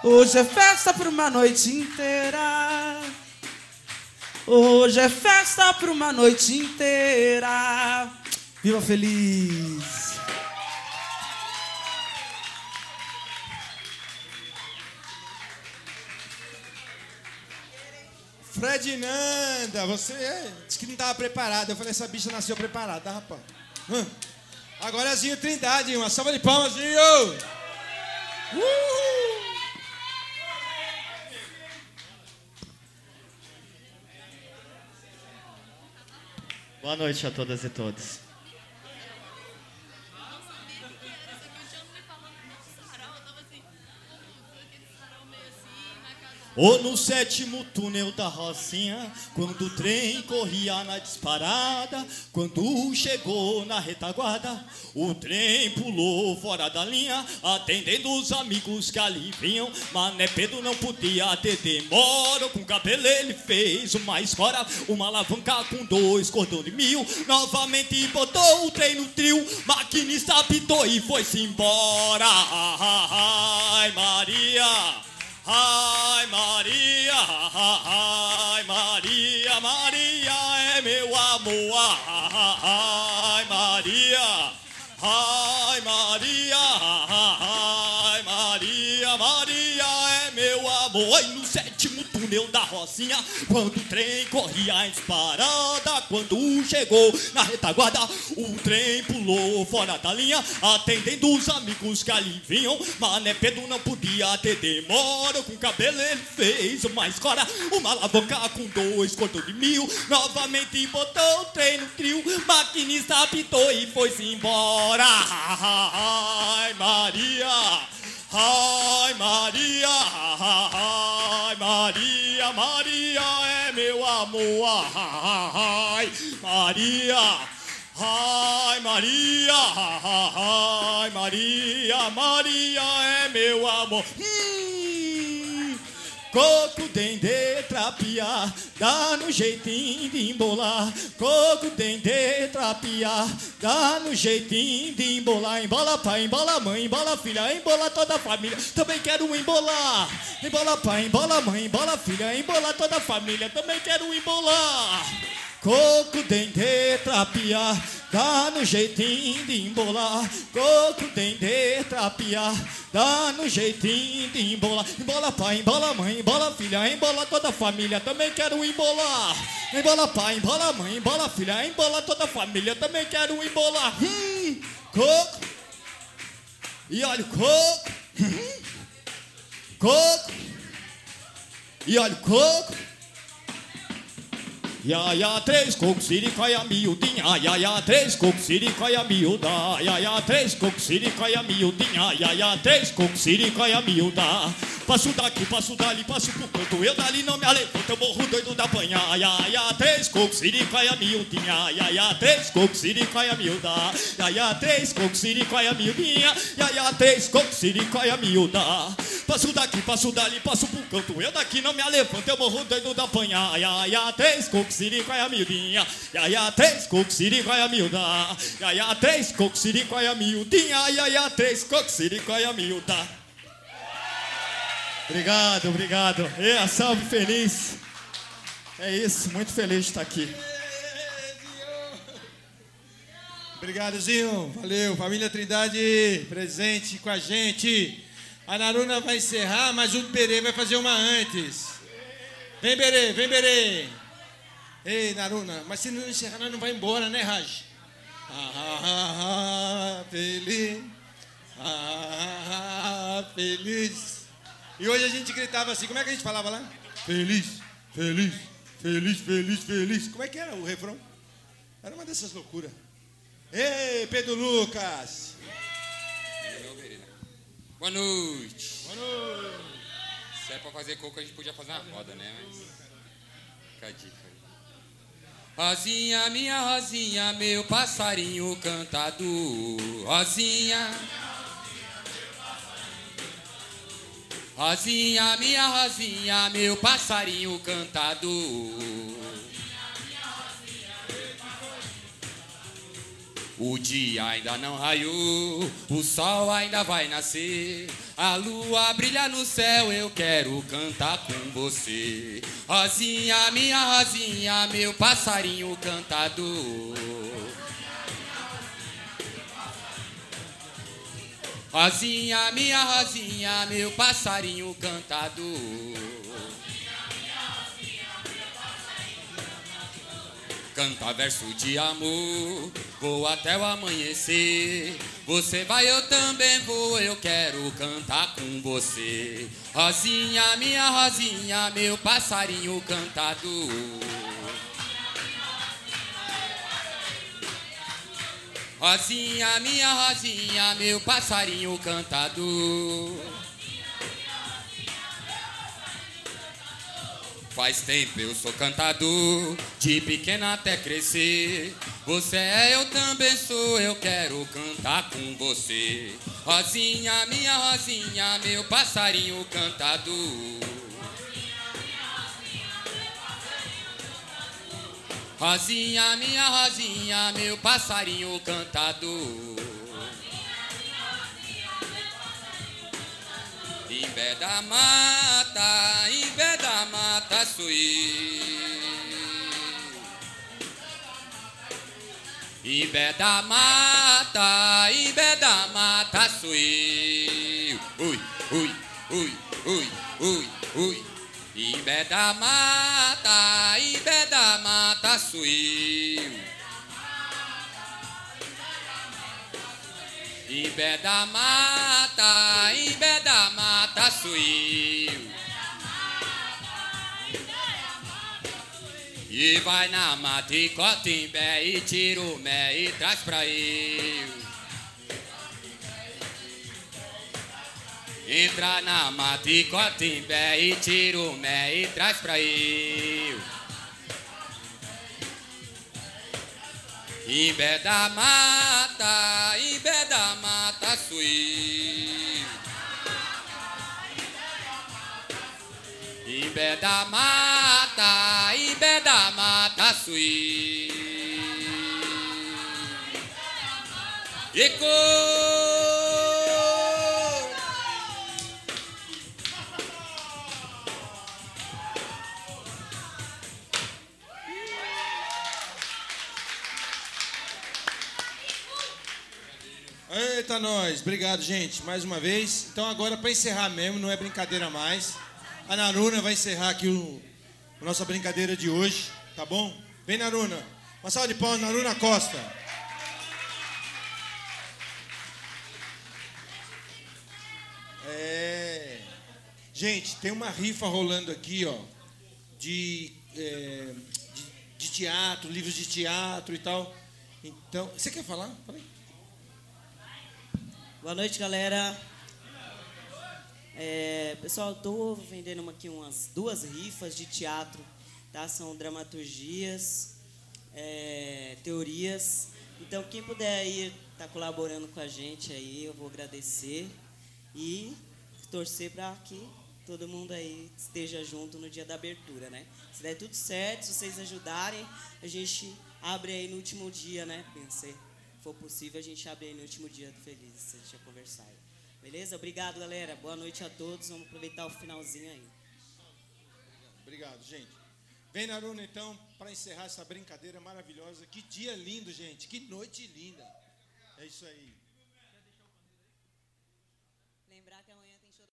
Hoje é festa pra uma noite inteira. Hoje é festa para uma noite inteira. Viva feliz! Fred Nanda, você é, disse que não estava preparado. Eu falei, essa bicha nasceu preparada, tá, rapaz? Hã? Agora é Zinho Trindade, uma salva de palmas, Zinho! Uhul! Boa noite a todas e todos. Ou no sétimo túnel da Rocinha, quando o trem corria na disparada, quando chegou na retaguarda, o trem pulou fora da linha, atendendo os amigos que ali vinham. Mané Pedro não podia ter demora, com cabelo ele fez uma escora, uma alavanca com dois cordões de mil. Novamente botou o trem no trio, maquinista apitou e foi-se embora. Ai, Maria! Ai Maria, ai Maria, Maria é meu amor. Ai Maria, ai Maria, ai Maria, Maria é meu amor. Ai túnel da Rocinha, quando o trem corria em disparada, quando chegou na retaguarda, o trem pulou fora da linha, atendendo os amigos que ali vinham. Mané Pedro não podia ter demora, com cabelo ele fez uma escora, uma alavanca com dois cortou de mil. Novamente botou o trem no trio, maquinista apitou e foi-se embora. Ai Maria, ai Maria, ai Maria, Maria é meu amor. Ai Maria. Ai Maria, ai Maria, Maria é meu amor. Hum, coco, dendê, trapiá, dá no jeitinho de embolar. Coco, dendê, trapiá, dá no jeitinho de embolar. Embola pai, embola mãe, embola filha, embola toda a família. Também quero embolar. Embola pai, embola mãe, embola filha, embola toda a família. Também quero embolar. Coco, dendê, trapiá, dá no jeitinho de embolar. Coco, dendê, trapiá, dá no jeitinho de embolar. Embola pai, embola mãe, embola filha, embola toda a família. Também quero embolar. Embola pai, embola mãe, embola filha, embola toda a família. Também quero embolar. Hum, coco. E olha o coco. Hum, coco. E olha o coco. Ya ya três cocos, siricaia miudinha, ya ya três cocos, siricaia miúda, ya ya três cocos, siricaia miudinha, ya ya três cocos, siricaia miúda. Passo daqui, passo dali, passo pro canto, eu dali não me alevanto, eu morro doido da banha, ya ya três cocos, siricaia miudinha, ya ya três cocos, siricaia miúda, ya ya três cocos, siricaia miudinha, ya ya três cocos, siricaia miúda. Passo daqui, passo dali, passo pro canto, eu daqui não me alevanto, eu morro doido da banha, ya ya três cocos, siricaia miudinha, ya ya três cocos, siricaia miúda, ya ya três cocos, siricaia miudinha, ya ya três cocos, siricaia miúda. Obrigado, obrigado. E a salve feliz. É isso, muito feliz de estar aqui. Obrigado, Zinho. Valeu. Família Trindade presente com a gente. A Naruna vai encerrar, mas o Berê vai fazer uma antes. Vem, Berê, vem, Berê. Ei, Naruna, mas se não encerrar, nós não vai embora, né, Raj? Ah, ah, ah, ah, feliz. Ah, feliz. E hoje a gente gritava assim, como é que a gente falava lá? Feliz, feliz, feliz, feliz, feliz. Como é que era o refrão? Era uma dessas loucuras. Ei, Pedro Lucas. Boa noite. Boa noite. Se é pra fazer coco, a gente podia fazer uma roda, né? Mas. Fica a dica. Rosinha, minha rosinha, meu passarinho cantado. Rosinha. Rosinha, minha rosinha, meu passarinho cantado. O dia ainda não raiou, o sol ainda vai nascer. A lua brilha no céu, eu quero cantar com você. Rosinha, minha rosinha, meu passarinho cantador. Rosinha, minha rosinha, meu passarinho cantador. Canta verso de amor, vou até o amanhecer. Você vai, eu também vou, eu quero cantar com você. Rosinha, minha rosinha, meu passarinho cantador. Rosinha, minha rosinha, meu passarinho cantador. Faz tempo eu sou cantador, de pequeno até crescer. Você é, eu também sou, eu quero cantar com você. Rosinha, minha rosinha, meu passarinho cantador. Rosinha, minha rosinha, meu passarinho cantador. Em pé da mata, em pé da mata sou eu. Em pé da mata, em pé da mata eu. Ui, ui, ui, ui, ui, ui. Em pé da mata, em pé da mata sou pé da mata, em pé da mata sou eu. E vai na mata e corta em pé e tira o mé e traz pra eu. Entra na mata e corta em pé e tira o mé e traz pra eu. Em pé da mata, em pé da mata. Em pé da mata, em pé da mata eu. Eco! Eita, nós. Obrigado, gente, mais uma vez. Então, agora, para encerrar mesmo, não é brincadeira mais. A Naruna vai encerrar aqui o, a nossa brincadeira de hoje, tá bom? Vem, Naruna. Uma salva de palmas, Naruna Costa. É. Gente, tem uma rifa rolando aqui, ó, de, é, de, de teatro, livros de teatro e tal. Então, você quer falar? Fala aí. Boa noite, galera. É, pessoal, estou vendendo aqui umas duas rifas de teatro, tá? São dramaturgias, é, teorias. Então, quem puder aí estar tá colaborando com a gente aí, eu vou agradecer e torcer para que todo mundo aí esteja junto no dia da abertura, né? Se der tudo certo, se vocês ajudarem, a gente abre aí no último dia, né? Pensei for possível, a gente abre aí no último dia do Feliz, se a gente conversar aí. Beleza? Obrigado, galera. Boa noite a todos. Vamos aproveitar o finalzinho aí. Obrigado, gente. Vem, Naruna, então, para encerrar essa brincadeira maravilhosa. Que dia lindo, gente. Que noite linda. É isso aí.